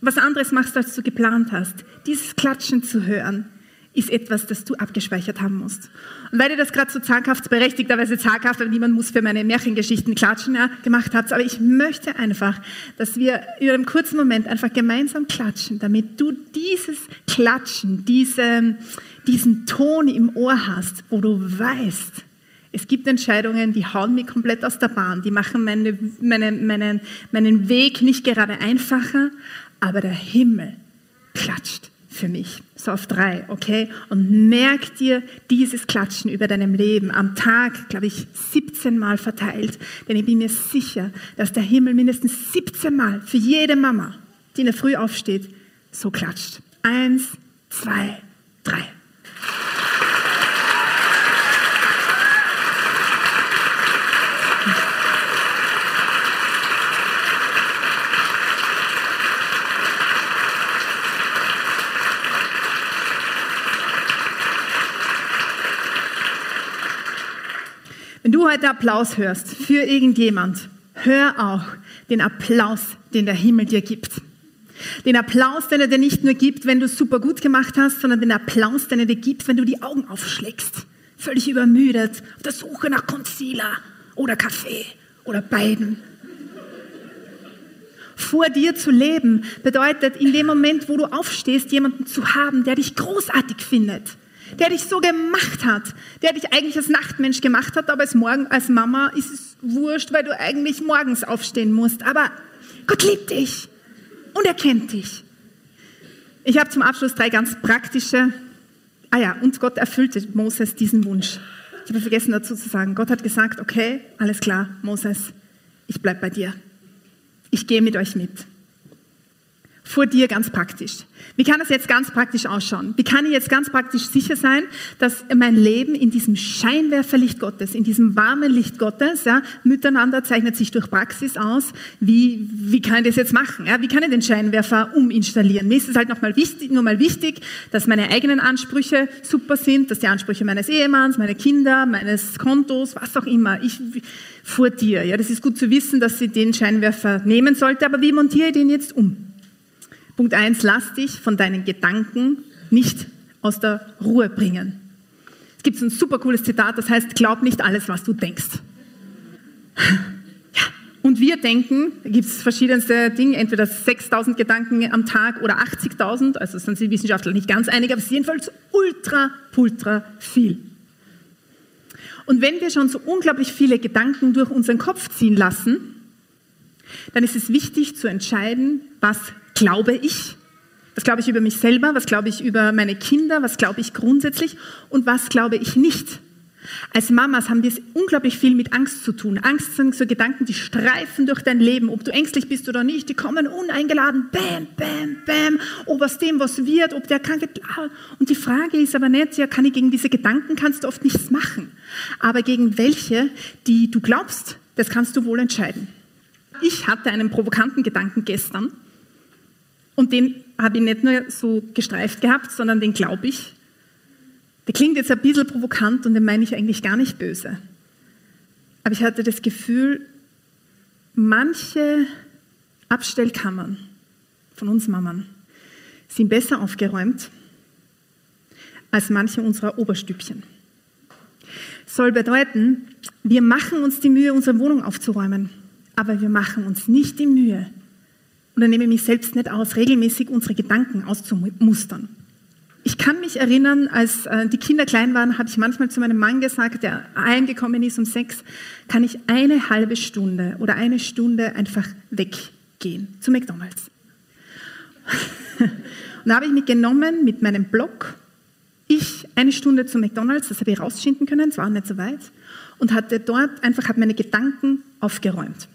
was anderes machst, als du geplant hast, dieses Klatschen zu hören, ist etwas, das du abgespeichert haben musst. Und weil ihr das gerade so zaghaft, berechtigterweise zaghaft, aber niemand muss für meine Märchengeschichten klatschen, ja, gemacht habt, aber ich möchte einfach, dass wir in einem kurzen Moment einfach gemeinsam klatschen, damit du dieses Klatschen, diese, diesen Ton im Ohr hast, wo du weißt, es gibt Entscheidungen, die hauen mich komplett aus der Bahn, die machen meine, meine, meinen, meinen Weg nicht gerade einfacher, aber der Himmel klatscht für mich. So auf drei, okay? Und merk dir dieses Klatschen über deinem Leben am Tag, glaube ich, 17 Mal verteilt. Denn ich bin mir sicher, dass der Himmel mindestens 17 Mal für jede Mama, die in der Früh aufsteht, so klatscht. Eins, zwei, drei. Heute Applaus hörst für irgendjemand, hör auch den Applaus, den der Himmel dir gibt. Den Applaus, den er dir nicht nur gibt, wenn du es super gut gemacht hast, sondern den Applaus, den er dir gibt, wenn du die Augen aufschlägst. Völlig übermüdet, auf der Suche nach Concealer oder Kaffee oder beiden. Vor dir zu leben bedeutet, in dem Moment, wo du aufstehst, jemanden zu haben, der dich großartig findet, der dich so gemacht hat, der dich eigentlich als Nachtmensch gemacht hat, aber als, Morgen, als Mama ist es wurscht, weil du eigentlich morgens aufstehen musst. Aber Gott liebt dich und er kennt dich. Ich habe zum Abschluss drei ganz praktische. Ah ja, und Gott erfüllte Moses diesen Wunsch. Ich habe vergessen dazu zu sagen, Gott hat gesagt, okay, alles klar, Moses, ich bleibe bei dir. Ich gehe mit euch mit. Vor dir ganz praktisch. Wie kann das jetzt ganz praktisch ausschauen? Wie kann ich jetzt ganz praktisch sicher sein, dass mein Leben in diesem Scheinwerferlicht Gottes, in diesem warmen Licht Gottes, ja, miteinander zeichnet sich durch Praxis aus. Wie, wie kann ich das jetzt machen? Ja, wie kann ich den Scheinwerfer uminstallieren? Mir ist es halt nochmal wichtig, nur mal wichtig, dass meine eigenen Ansprüche super sind, dass die Ansprüche meines Ehemanns, meiner Kinder, meines Kontos, was auch immer, ich, vor dir. Ja, das ist gut zu wissen, dass sie den Scheinwerfer nehmen sollte, aber wie montiere ich den jetzt um? Punkt eins: lass dich von deinen Gedanken nicht aus der Ruhe bringen. Es gibt ein super cooles Zitat, das heißt, glaub nicht alles, was du denkst. Ja. Und wir denken, da gibt es verschiedenste Dinge, entweder 6000 Gedanken am Tag oder 80.000, also sind die Wissenschaftler nicht ganz einig, aber es ist jedenfalls ultra, ultra viel. Und wenn wir schon so unglaublich viele Gedanken durch unseren Kopf ziehen lassen, dann ist es wichtig zu entscheiden, was glaube ich? Was glaube ich über mich selber? Was glaube ich über meine Kinder? Was glaube ich grundsätzlich? Und was glaube ich nicht? Als Mamas haben wir es unglaublich viel mit Angst zu tun. Angst sind so Gedanken, die streifen durch dein Leben, ob du ängstlich bist oder nicht. Die kommen uneingeladen, bam, bam, bam, ob aus dem was wird, ob der kranke. Und die Frage ist aber nicht, ja, kann ich gegen diese Gedanken, kannst du oft nichts machen. Aber gegen welche, die du glaubst, das kannst du wohl entscheiden. Ich hatte einen provokanten Gedanken gestern und den habe ich nicht nur so gestreift gehabt, sondern den glaube ich. Der klingt jetzt ein bisschen provokant und den meine ich eigentlich gar nicht böse. Aber ich hatte das Gefühl, manche Abstellkammern von uns Mammern sind besser aufgeräumt als manche unserer Oberstübchen. Soll bedeuten, wir machen uns die Mühe, unsere Wohnung aufzuräumen, aber wir machen uns nicht die Mühe, und dann nehme ich mich selbst nicht aus, regelmäßig unsere Gedanken auszumustern. Ich kann mich erinnern, als äh, die Kinder klein waren, habe ich manchmal zu meinem Mann gesagt, der heimgekommen ist um sechs, kann ich eine halbe Stunde oder eine Stunde einfach weggehen zu McDonald's. Und da habe ich mich genommen mit meinem Blog, ich eine Stunde zu McDonald's, das habe ich rausschinden können, es war nicht so weit, und hatte dort einfach, meine Gedanken aufgeräumt.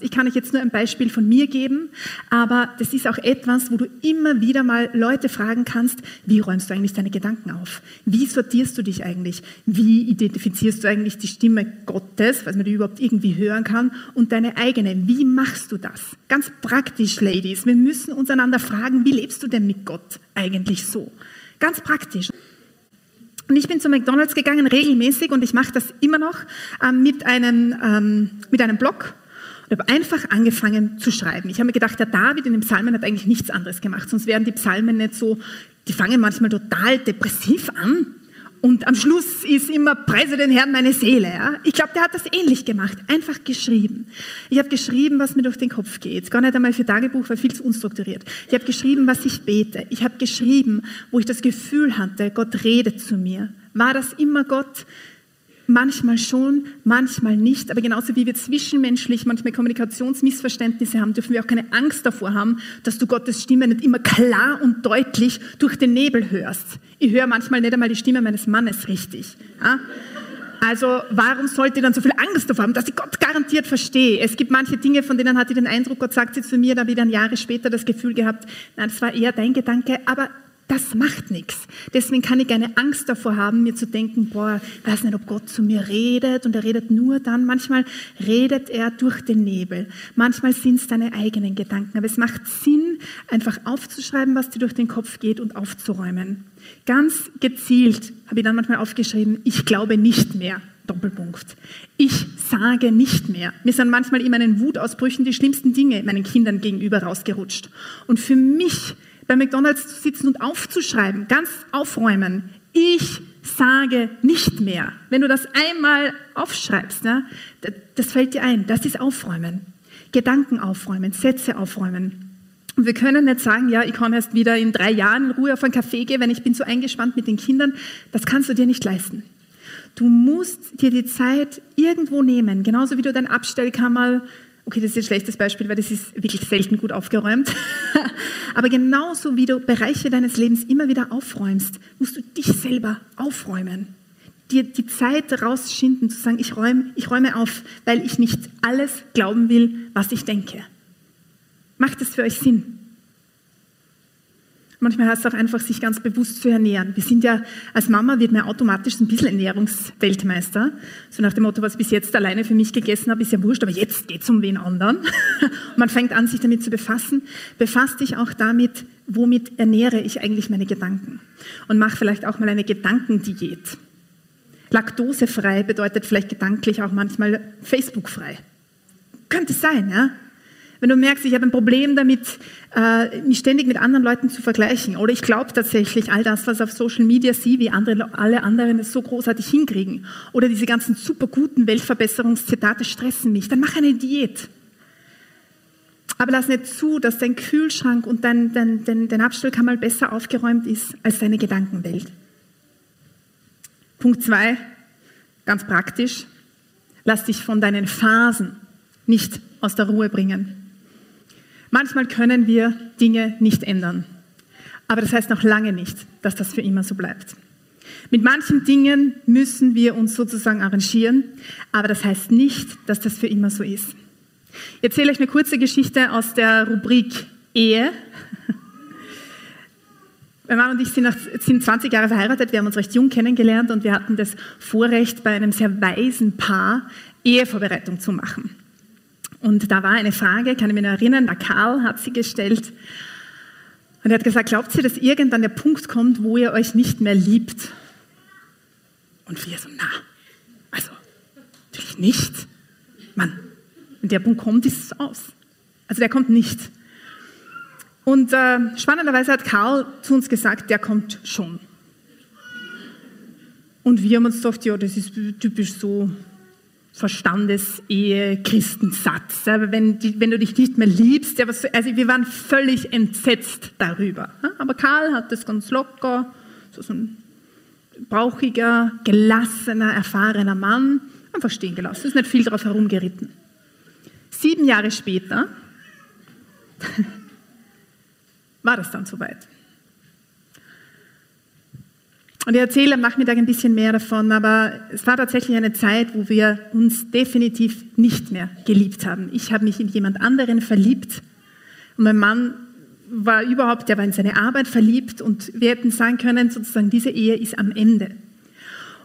Ich kann euch jetzt nur ein Beispiel von mir geben, aber das ist auch etwas, wo du immer wieder mal Leute fragen kannst, wie räumst du eigentlich deine Gedanken auf? Wie sortierst du dich eigentlich? Wie identifizierst du eigentlich die Stimme Gottes, was man die überhaupt irgendwie hören kann, und deine eigene? Wie machst du das? Ganz praktisch, Ladies. Wir müssen uns einander fragen, wie lebst du denn mit Gott eigentlich so? Ganz praktisch. Und ich bin zu McDonald's gegangen regelmäßig und ich mache das immer noch ähm, mit, einem, ähm, mit einem Blog und habe einfach angefangen zu schreiben. Ich habe mir gedacht, der David in den Psalmen hat eigentlich nichts anderes gemacht, sonst wären die Psalmen nicht so, die fangen manchmal total depressiv an. Und am Schluss ist immer, preise den Herrn meine Seele. Ja? Ich glaube, der hat das ähnlich gemacht, einfach geschrieben. Ich habe geschrieben, was mir durch den Kopf geht. Gar nicht einmal für Tagebuch, weil viel zu unstrukturiert. Ich habe geschrieben, was ich bete. Ich habe geschrieben, wo ich das Gefühl hatte, Gott redet zu mir. War das immer Gott? Manchmal schon, manchmal nicht. Aber genauso wie wir zwischenmenschlich manchmal Kommunikationsmissverständnisse haben, dürfen wir auch keine Angst davor haben, dass du Gottes Stimme nicht immer klar und deutlich durch den Nebel hörst. Ich höre manchmal nicht einmal die Stimme meines Mannes richtig. Ja? Also warum sollte ich dann so viel Angst davor haben, dass ich Gott garantiert verstehe? Es gibt manche Dinge, von denen hatte ich den Eindruck, Gott sagt sie zu mir, da habe ich dann Jahre später das Gefühl gehabt, nein, das war eher dein Gedanke, aber das macht nichts. Deswegen kann ich keine Angst davor haben, mir zu denken, boah, weiß nicht, ob Gott zu mir redet und er redet nur dann. Manchmal redet er durch den Nebel. Manchmal sind es deine eigenen Gedanken. Aber es macht Sinn, einfach aufzuschreiben, was dir durch den Kopf geht und aufzuräumen. Ganz gezielt habe ich dann manchmal aufgeschrieben, ich glaube nicht mehr. Doppelpunkt. Ich sage nicht mehr. Mir sind manchmal in meinen Wutausbrüchen die schlimmsten Dinge meinen Kindern gegenüber rausgerutscht. Und für mich bei McDonald's zu sitzen und aufzuschreiben, ganz aufräumen. Ich sage nicht mehr. Wenn du das einmal aufschreibst, ne, das fällt dir ein, das ist Aufräumen. Gedanken aufräumen, Sätze aufräumen. Und wir können nicht sagen, ja, ich kann erst wieder in drei Jahren in Ruhe auf einen Kaffee gehen, wenn ich bin so eingespannt mit den Kindern. Das kannst du dir nicht leisten. Du musst dir die Zeit irgendwo nehmen, genauso wie du dein Abstellkammer okay, das ist ein schlechtes Beispiel, weil das ist wirklich selten gut aufgeräumt. Aber genauso wie du Bereiche deines Lebens immer wieder aufräumst, musst du dich selber aufräumen. Dir die Zeit rausschinden, zu sagen, ich räume, ich räume auf, weil ich nicht alles glauben will, was ich denke. Macht es für euch Sinn? Manchmal heißt es auch einfach, sich ganz bewusst zu ernähren. Wir sind ja, als Mama wird man automatisch ein bisschen Ernährungsweltmeister. So nach dem Motto, was ich bis jetzt alleine für mich gegessen habe, ist ja wurscht, aber jetzt geht es um wen anderen. man fängt an, sich damit zu befassen. Befass dich auch damit, womit ernähre ich eigentlich meine Gedanken. Und mach vielleicht auch mal eine Gedankendiät. Laktosefrei bedeutet vielleicht gedanklich auch manchmal Facebook-frei. Könnte sein, ja? Wenn du merkst, ich habe ein Problem damit, äh, mich ständig mit anderen Leuten zu vergleichen. Oder ich glaube tatsächlich, all das, was auf Social Media sehe, wie andere, alle anderen es so großartig hinkriegen. Oder diese ganzen super guten Weltverbesserungszitate stressen mich. Dann mach eine Diät. Aber lass nicht zu, dass dein Kühlschrank und dein, dein, dein, dein Abstellkammer besser aufgeräumt ist als deine Gedankenwelt. Punkt zwei, ganz praktisch. Lass dich von deinen Phasen nicht aus der Ruhe bringen. Manchmal können wir Dinge nicht ändern. Aber das heißt noch lange nicht, dass das für immer so bleibt. Mit manchen Dingen müssen wir uns sozusagen arrangieren, aber das heißt nicht, dass das für immer so ist. Ich erzähle euch eine kurze Geschichte aus der Rubrik Ehe. Mein Mann und ich sind, nach, sind 20 Jahre verheiratet, wir haben uns recht jung kennengelernt und wir hatten das Vorrecht, bei einem sehr weisen Paar Ehevorbereitung zu machen. Und da war eine Frage, kann ich mich noch erinnern, der Karl hat sie gestellt. Und er hat gesagt, glaubt ihr, dass irgendwann der Punkt kommt, wo ihr euch nicht mehr liebt? Und wir so, na, also, natürlich nicht. Mann, wenn der Punkt kommt, ist es aus. Also der kommt nicht. Und äh, spannenderweise hat Karl zu uns gesagt, der kommt schon. Und wir haben uns gedacht, ja, das ist typisch so Verstandesehe, Christensatz. Wenn, wenn, du dich nicht mehr liebst, also wir waren völlig entsetzt darüber. Aber Karl hat das ganz locker, so ein brauchiger, gelassener, erfahrener Mann, einfach stehen gelassen. Ist nicht viel drauf herumgeritten. Sieben Jahre später war das dann soweit. Und ich erzähle am Nachmittag ein bisschen mehr davon, aber es war tatsächlich eine Zeit, wo wir uns definitiv nicht mehr geliebt haben. Ich habe mich in jemand anderen verliebt und mein Mann war überhaupt, der war in seine Arbeit verliebt und wir hätten sagen können, sozusagen, diese Ehe ist am Ende.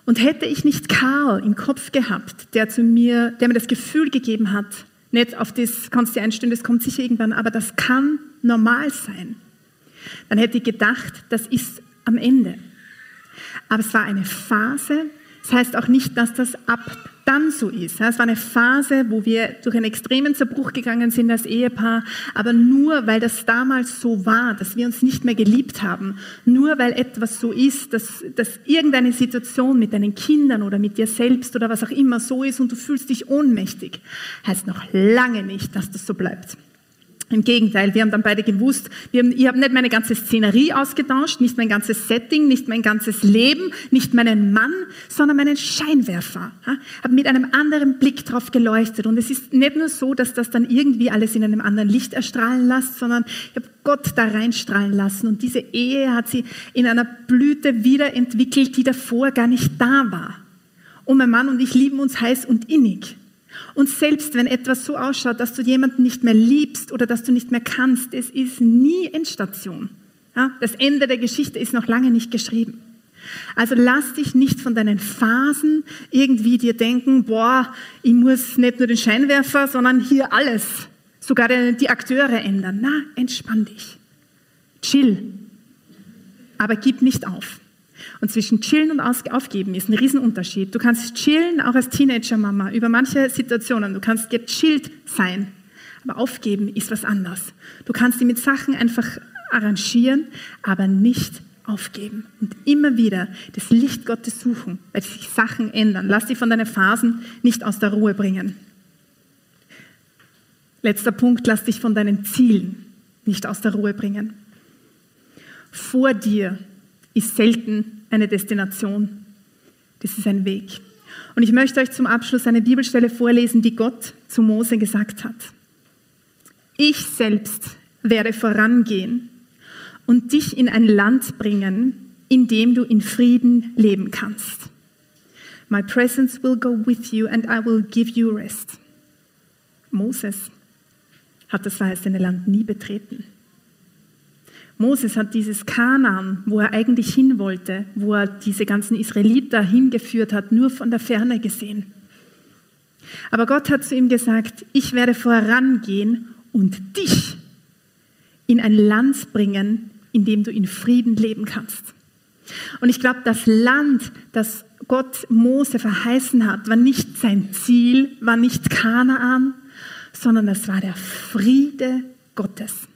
Und hätte ich nicht Karl im Kopf gehabt, der zu mir, der mir das Gefühl gegeben hat, nicht auf das kannst du einstellen, das kommt sicher irgendwann, aber das kann normal sein, dann hätte ich gedacht, das ist am Ende. Aber es war eine Phase. Das heißt auch nicht, dass das ab dann so ist. Es war eine Phase, wo wir durch einen extremen Zerbruch gegangen sind als Ehepaar, aber nur weil das damals so war, dass wir uns nicht mehr geliebt haben, nur weil etwas so ist, dass, dass irgendeine Situation mit deinen Kindern oder mit dir selbst oder was auch immer so ist und du fühlst dich ohnmächtig, heißt noch lange nicht, dass das so bleibt. Im Gegenteil, wir haben dann beide gewusst, haben, ich habe nicht meine ganze Szenerie ausgetauscht, nicht mein ganzes Setting, nicht mein ganzes Leben, nicht meinen Mann, sondern meinen Scheinwerfer. Ja, habe mit einem anderen Blick drauf geleuchtet. Und es ist nicht nur so, dass das dann irgendwie alles in einem anderen Licht erstrahlen lässt, sondern ich habe Gott da reinstrahlen lassen. Und diese Ehe hat sie in einer Blüte wiederentwickelt, die davor gar nicht da war. Und mein Mann und ich lieben uns heiß und innig. Und selbst wenn etwas so ausschaut, dass du jemanden nicht mehr liebst oder dass du nicht mehr kannst, es ist nie Endstation. Das Ende der Geschichte ist noch lange nicht geschrieben. Also lass dich nicht von deinen Phasen irgendwie dir denken, boah, ich muss nicht nur den Scheinwerfer, sondern hier alles, sogar die Akteure ändern. Na, entspann dich. Chill. Aber gib nicht auf. Und zwischen chillen und aufgeben ist ein Riesenunterschied. Du kannst chillen, auch als Teenager-Mama, über manche Situationen. Du kannst gechillt sein. Aber aufgeben ist was anderes. Du kannst dich mit Sachen einfach arrangieren, aber nicht aufgeben. Und immer wieder das Licht Gottes suchen, weil sich Sachen ändern. Lass dich von deinen Phasen nicht aus der Ruhe bringen. Letzter Punkt, lass dich von deinen Zielen nicht aus der Ruhe bringen. Vor dir ist selten eine Destination. Das ist ein Weg. Und ich möchte euch zum Abschluss eine Bibelstelle vorlesen, die Gott zu Mose gesagt hat. Ich selbst werde vorangehen und dich in ein Land bringen, in dem du in Frieden leben kannst. My presence will go with you and I will give you rest. Moses hat das verheißene Land nie betreten. Moses hat dieses Kanaan, wo er eigentlich hin wollte, wo er diese ganzen Israeliter hingeführt hat, nur von der Ferne gesehen. Aber Gott hat zu ihm gesagt, ich werde vorangehen und dich in ein Land bringen, in dem du in Frieden leben kannst. Und ich glaube, das Land, das Gott Mose verheißen hat, war nicht sein Ziel, war nicht Kanaan, sondern es war der Friede Gottes.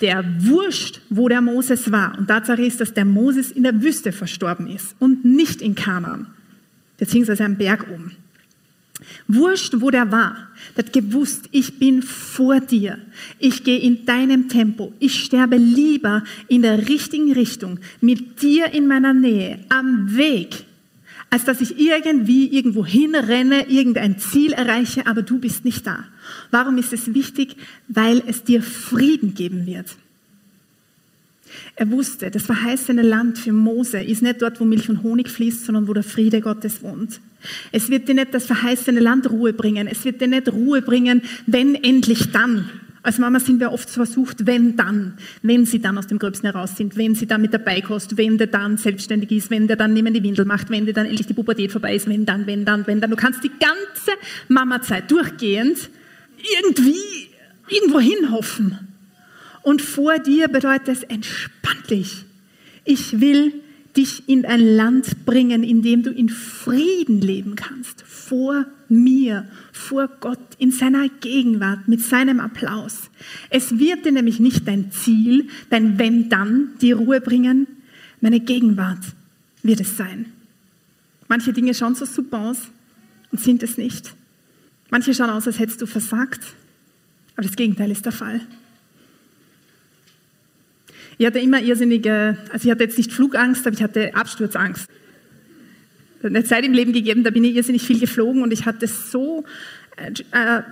Der wurscht, wo der Moses war. Und Tatsache ist, dass der Moses in der Wüste verstorben ist und nicht in Kanaan, beziehungsweise am Berg oben. Wurscht, wo der war, der hat gewusst, ich bin vor dir. Ich gehe in deinem Tempo. Ich sterbe lieber in der richtigen Richtung, mit dir in meiner Nähe, am Weg, als dass ich irgendwie irgendwo hinrenne, irgendein Ziel erreiche, aber du bist nicht da. Warum ist es wichtig? Weil es dir Frieden geben wird. Er wusste, das verheißene Land für Mose ist nicht dort, wo Milch und Honig fließt, sondern wo der Friede Gottes wohnt. Es wird dir nicht das verheißene Land Ruhe bringen. Es wird dir nicht Ruhe bringen, wenn endlich dann. Als Mama sind wir oft versucht, wenn dann, wenn sie dann aus dem Gröbsten heraus sind, wenn sie dann mit dabei kostet, wenn der dann selbstständig ist, wenn der dann neben die Windel macht, wenn der dann endlich die Pubertät vorbei ist, wenn dann, wenn dann, wenn dann. Du kannst die ganze Mama-Zeit durchgehend irgendwie irgendwo hinhoffen. Und vor dir bedeutet es, entspann dich. Ich will dich in ein Land bringen, in dem du in Frieden leben kannst. Vor mir, vor Gott, in seiner Gegenwart, mit seinem Applaus. Es wird dir nämlich nicht dein Ziel, dein Wenn dann, die Ruhe bringen. Meine Gegenwart wird es sein. Manche Dinge schauen so super aus und sind es nicht. Manche schauen aus, als hättest du versagt, aber das Gegenteil ist der Fall. Ich hatte immer irrsinnige, also ich hatte jetzt nicht Flugangst, aber ich hatte Absturzangst. Eine Zeit im Leben gegeben, da bin ich irrsinnig viel geflogen und ich hatte so, äh,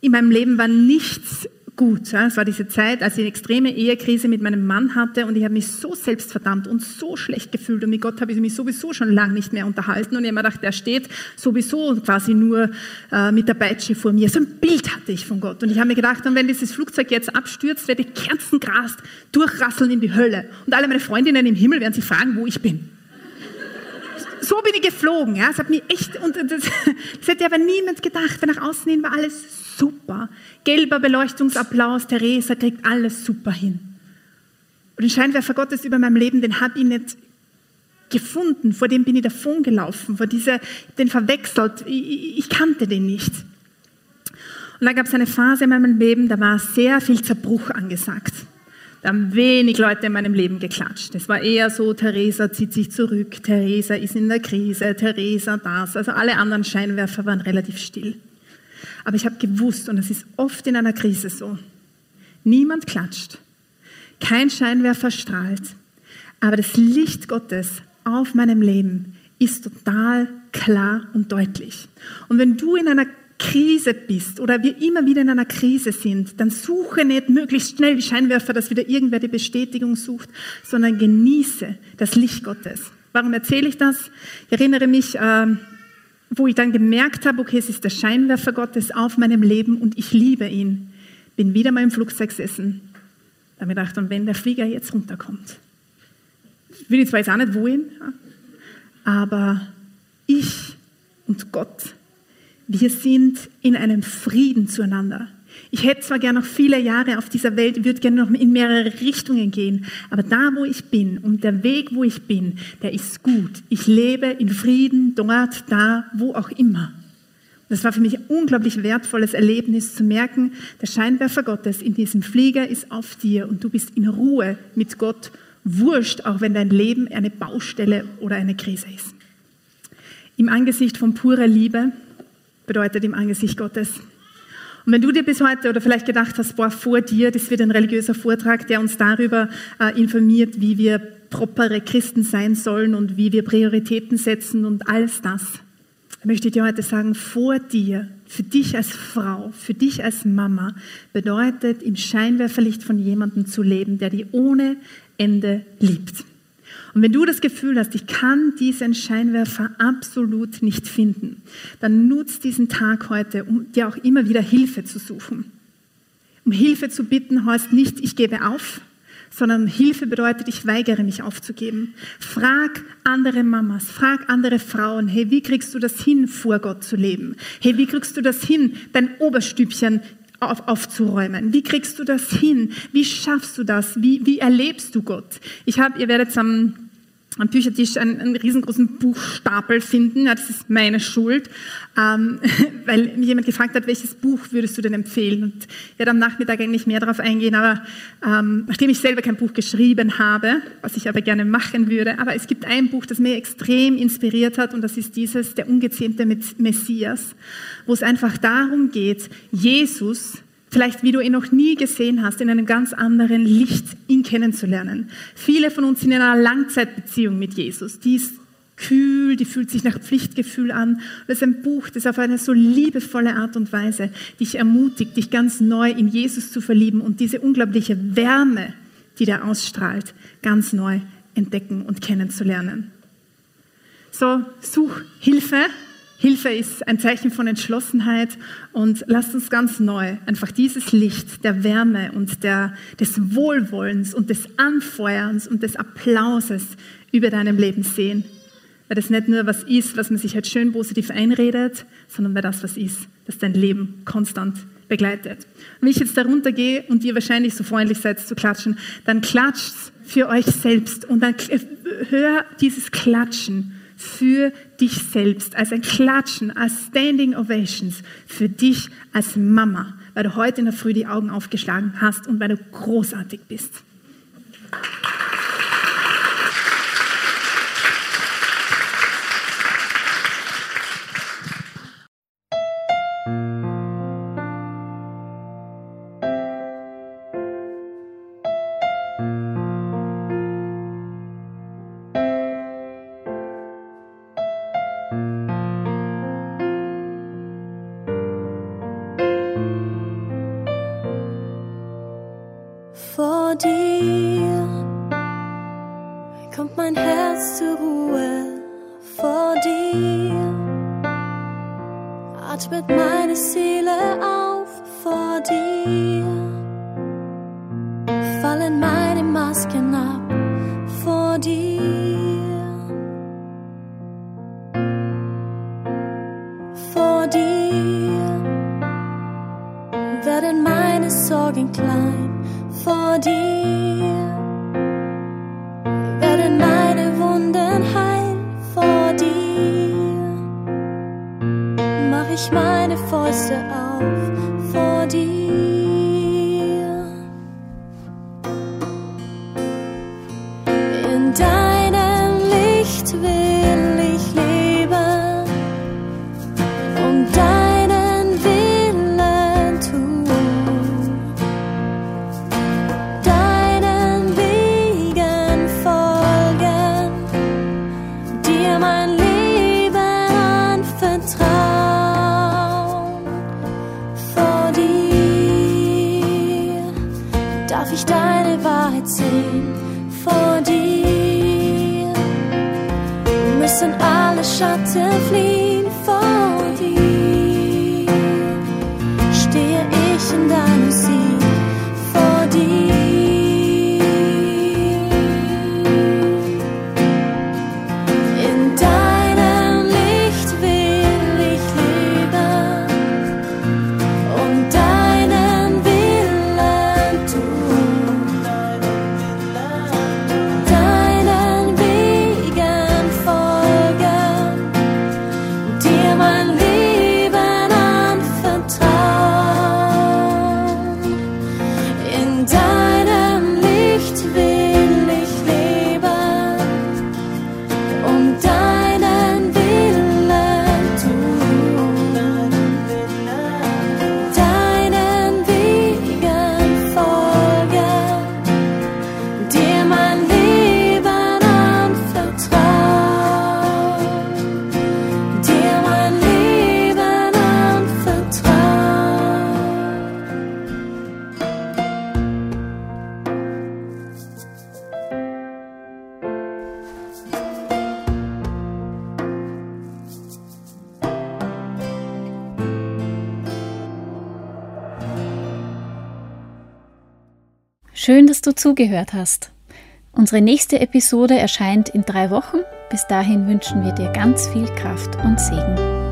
in meinem Leben war nichts gut. Ja. Es war diese Zeit, als ich eine extreme Ehekrise mit meinem Mann hatte und ich habe mich so selbstverdammt und so schlecht gefühlt und mit Gott habe ich mich sowieso schon lange nicht mehr unterhalten und ich habe mir gedacht, der steht sowieso quasi nur äh, mit der Peitsche vor mir. So ein Bild hatte ich von Gott und ich habe mir gedacht, und wenn dieses Flugzeug jetzt abstürzt, werde ich kerzengrast durchrasseln in die Hölle und alle meine Freundinnen im Himmel werden sich fragen, wo ich bin so bin ich geflogen. Ja. Es hat mich echt, und das, das hätte aber niemand gedacht, nach außen hin war alles super. Gelber Beleuchtungsapplaus, Theresa kriegt alles super hin. Und den Scheinwerfer Gottes über meinem Leben, den habe ich nicht gefunden, vor dem bin ich davon gelaufen, vor dieser, den verwechselt, ich, ich kannte den nicht. Und da gab es eine Phase in meinem Leben, da war sehr viel Zerbruch angesagt. Da haben wenig Leute in meinem Leben geklatscht. Es war eher so, Theresa zieht sich zurück, Theresa ist in der Krise, Theresa das. Also alle anderen Scheinwerfer waren relativ still. Aber ich habe gewusst, und es ist oft in einer Krise so, niemand klatscht, kein Scheinwerfer strahlt, aber das Licht Gottes auf meinem Leben ist total klar und deutlich. Und wenn du in einer Krise bist oder wir immer wieder in einer Krise sind, dann suche nicht möglichst schnell wie Scheinwerfer, dass wieder irgendwer die Bestätigung sucht, sondern genieße das Licht Gottes. Warum erzähle ich das? Ich erinnere mich, äh, wo ich dann gemerkt habe, okay, es ist der Scheinwerfer Gottes auf meinem Leben und ich liebe ihn. Bin wieder mal im Flugzeug gesessen. Da habe gedacht, und wenn der Flieger jetzt runterkommt, will ich zwar jetzt auch nicht wohin, aber ich und Gott wir sind in einem Frieden zueinander. Ich hätte zwar gerne noch viele Jahre auf dieser Welt, würde gerne noch in mehrere Richtungen gehen, aber da, wo ich bin und der Weg, wo ich bin, der ist gut. Ich lebe in Frieden dort, da, wo auch immer. Das war für mich ein unglaublich wertvolles Erlebnis zu merken, der Scheinwerfer Gottes in diesem Flieger ist auf dir und du bist in Ruhe mit Gott, wurscht, auch wenn dein Leben eine Baustelle oder eine Krise ist. Im Angesicht von purer Liebe bedeutet im Angesicht Gottes. Und wenn du dir bis heute oder vielleicht gedacht hast, boah, vor dir, das wird ein religiöser Vortrag, der uns darüber äh, informiert, wie wir propere Christen sein sollen und wie wir Prioritäten setzen und alles das, möchte ich dir heute sagen, vor dir, für dich als Frau, für dich als Mama, bedeutet im Scheinwerferlicht von jemandem zu leben, der die ohne Ende liebt. Und wenn du das Gefühl hast, ich kann diesen Scheinwerfer absolut nicht finden, dann nutzt diesen Tag heute, um dir auch immer wieder Hilfe zu suchen. Um Hilfe zu bitten heißt nicht, ich gebe auf, sondern Hilfe bedeutet, ich weigere mich aufzugeben. Frag andere Mamas, frag andere Frauen, hey, wie kriegst du das hin, vor Gott zu leben? Hey, wie kriegst du das hin, dein Oberstübchen auf, aufzuräumen? Wie kriegst du das hin? Wie schaffst du das? Wie, wie erlebst du Gott? Ich habe, ihr werdet am am Büchertisch einen, einen riesengroßen Buchstapel finden. Ja, das ist meine Schuld, ähm, weil mich jemand gefragt hat, welches Buch würdest du denn empfehlen? Und ich werde am Nachmittag eigentlich mehr darauf eingehen, aber ähm, nachdem ich selber kein Buch geschrieben habe, was ich aber gerne machen würde, aber es gibt ein Buch, das mir extrem inspiriert hat und das ist dieses, der ungezähmte Messias, wo es einfach darum geht, Jesus vielleicht wie du ihn noch nie gesehen hast, in einem ganz anderen Licht ihn kennenzulernen. Viele von uns sind in einer Langzeitbeziehung mit Jesus. Die ist kühl, die fühlt sich nach Pflichtgefühl an. Das ist ein Buch, das auf eine so liebevolle Art und Weise dich ermutigt, dich ganz neu in Jesus zu verlieben und diese unglaubliche Wärme, die der ausstrahlt, ganz neu entdecken und kennenzulernen. So, such Hilfe, Hilfe ist ein Zeichen von Entschlossenheit und lasst uns ganz neu einfach dieses Licht der Wärme und der, des Wohlwollens und des Anfeuerns und des Applauses über deinem Leben sehen. Weil das nicht nur was ist, was man sich halt schön positiv einredet, sondern weil das was ist, das dein Leben konstant begleitet. Und wenn ich jetzt darunter gehe und ihr wahrscheinlich so freundlich seid zu klatschen, dann klatscht für euch selbst und dann hör dieses Klatschen für dich selbst, als ein Klatschen, als Standing Ovations für dich als Mama, weil du heute in der Früh die Augen aufgeschlagen hast und weil du großartig bist. Vor Schön, dass du zugehört hast. Unsere nächste Episode erscheint in drei Wochen. Bis dahin wünschen wir dir ganz viel Kraft und Segen.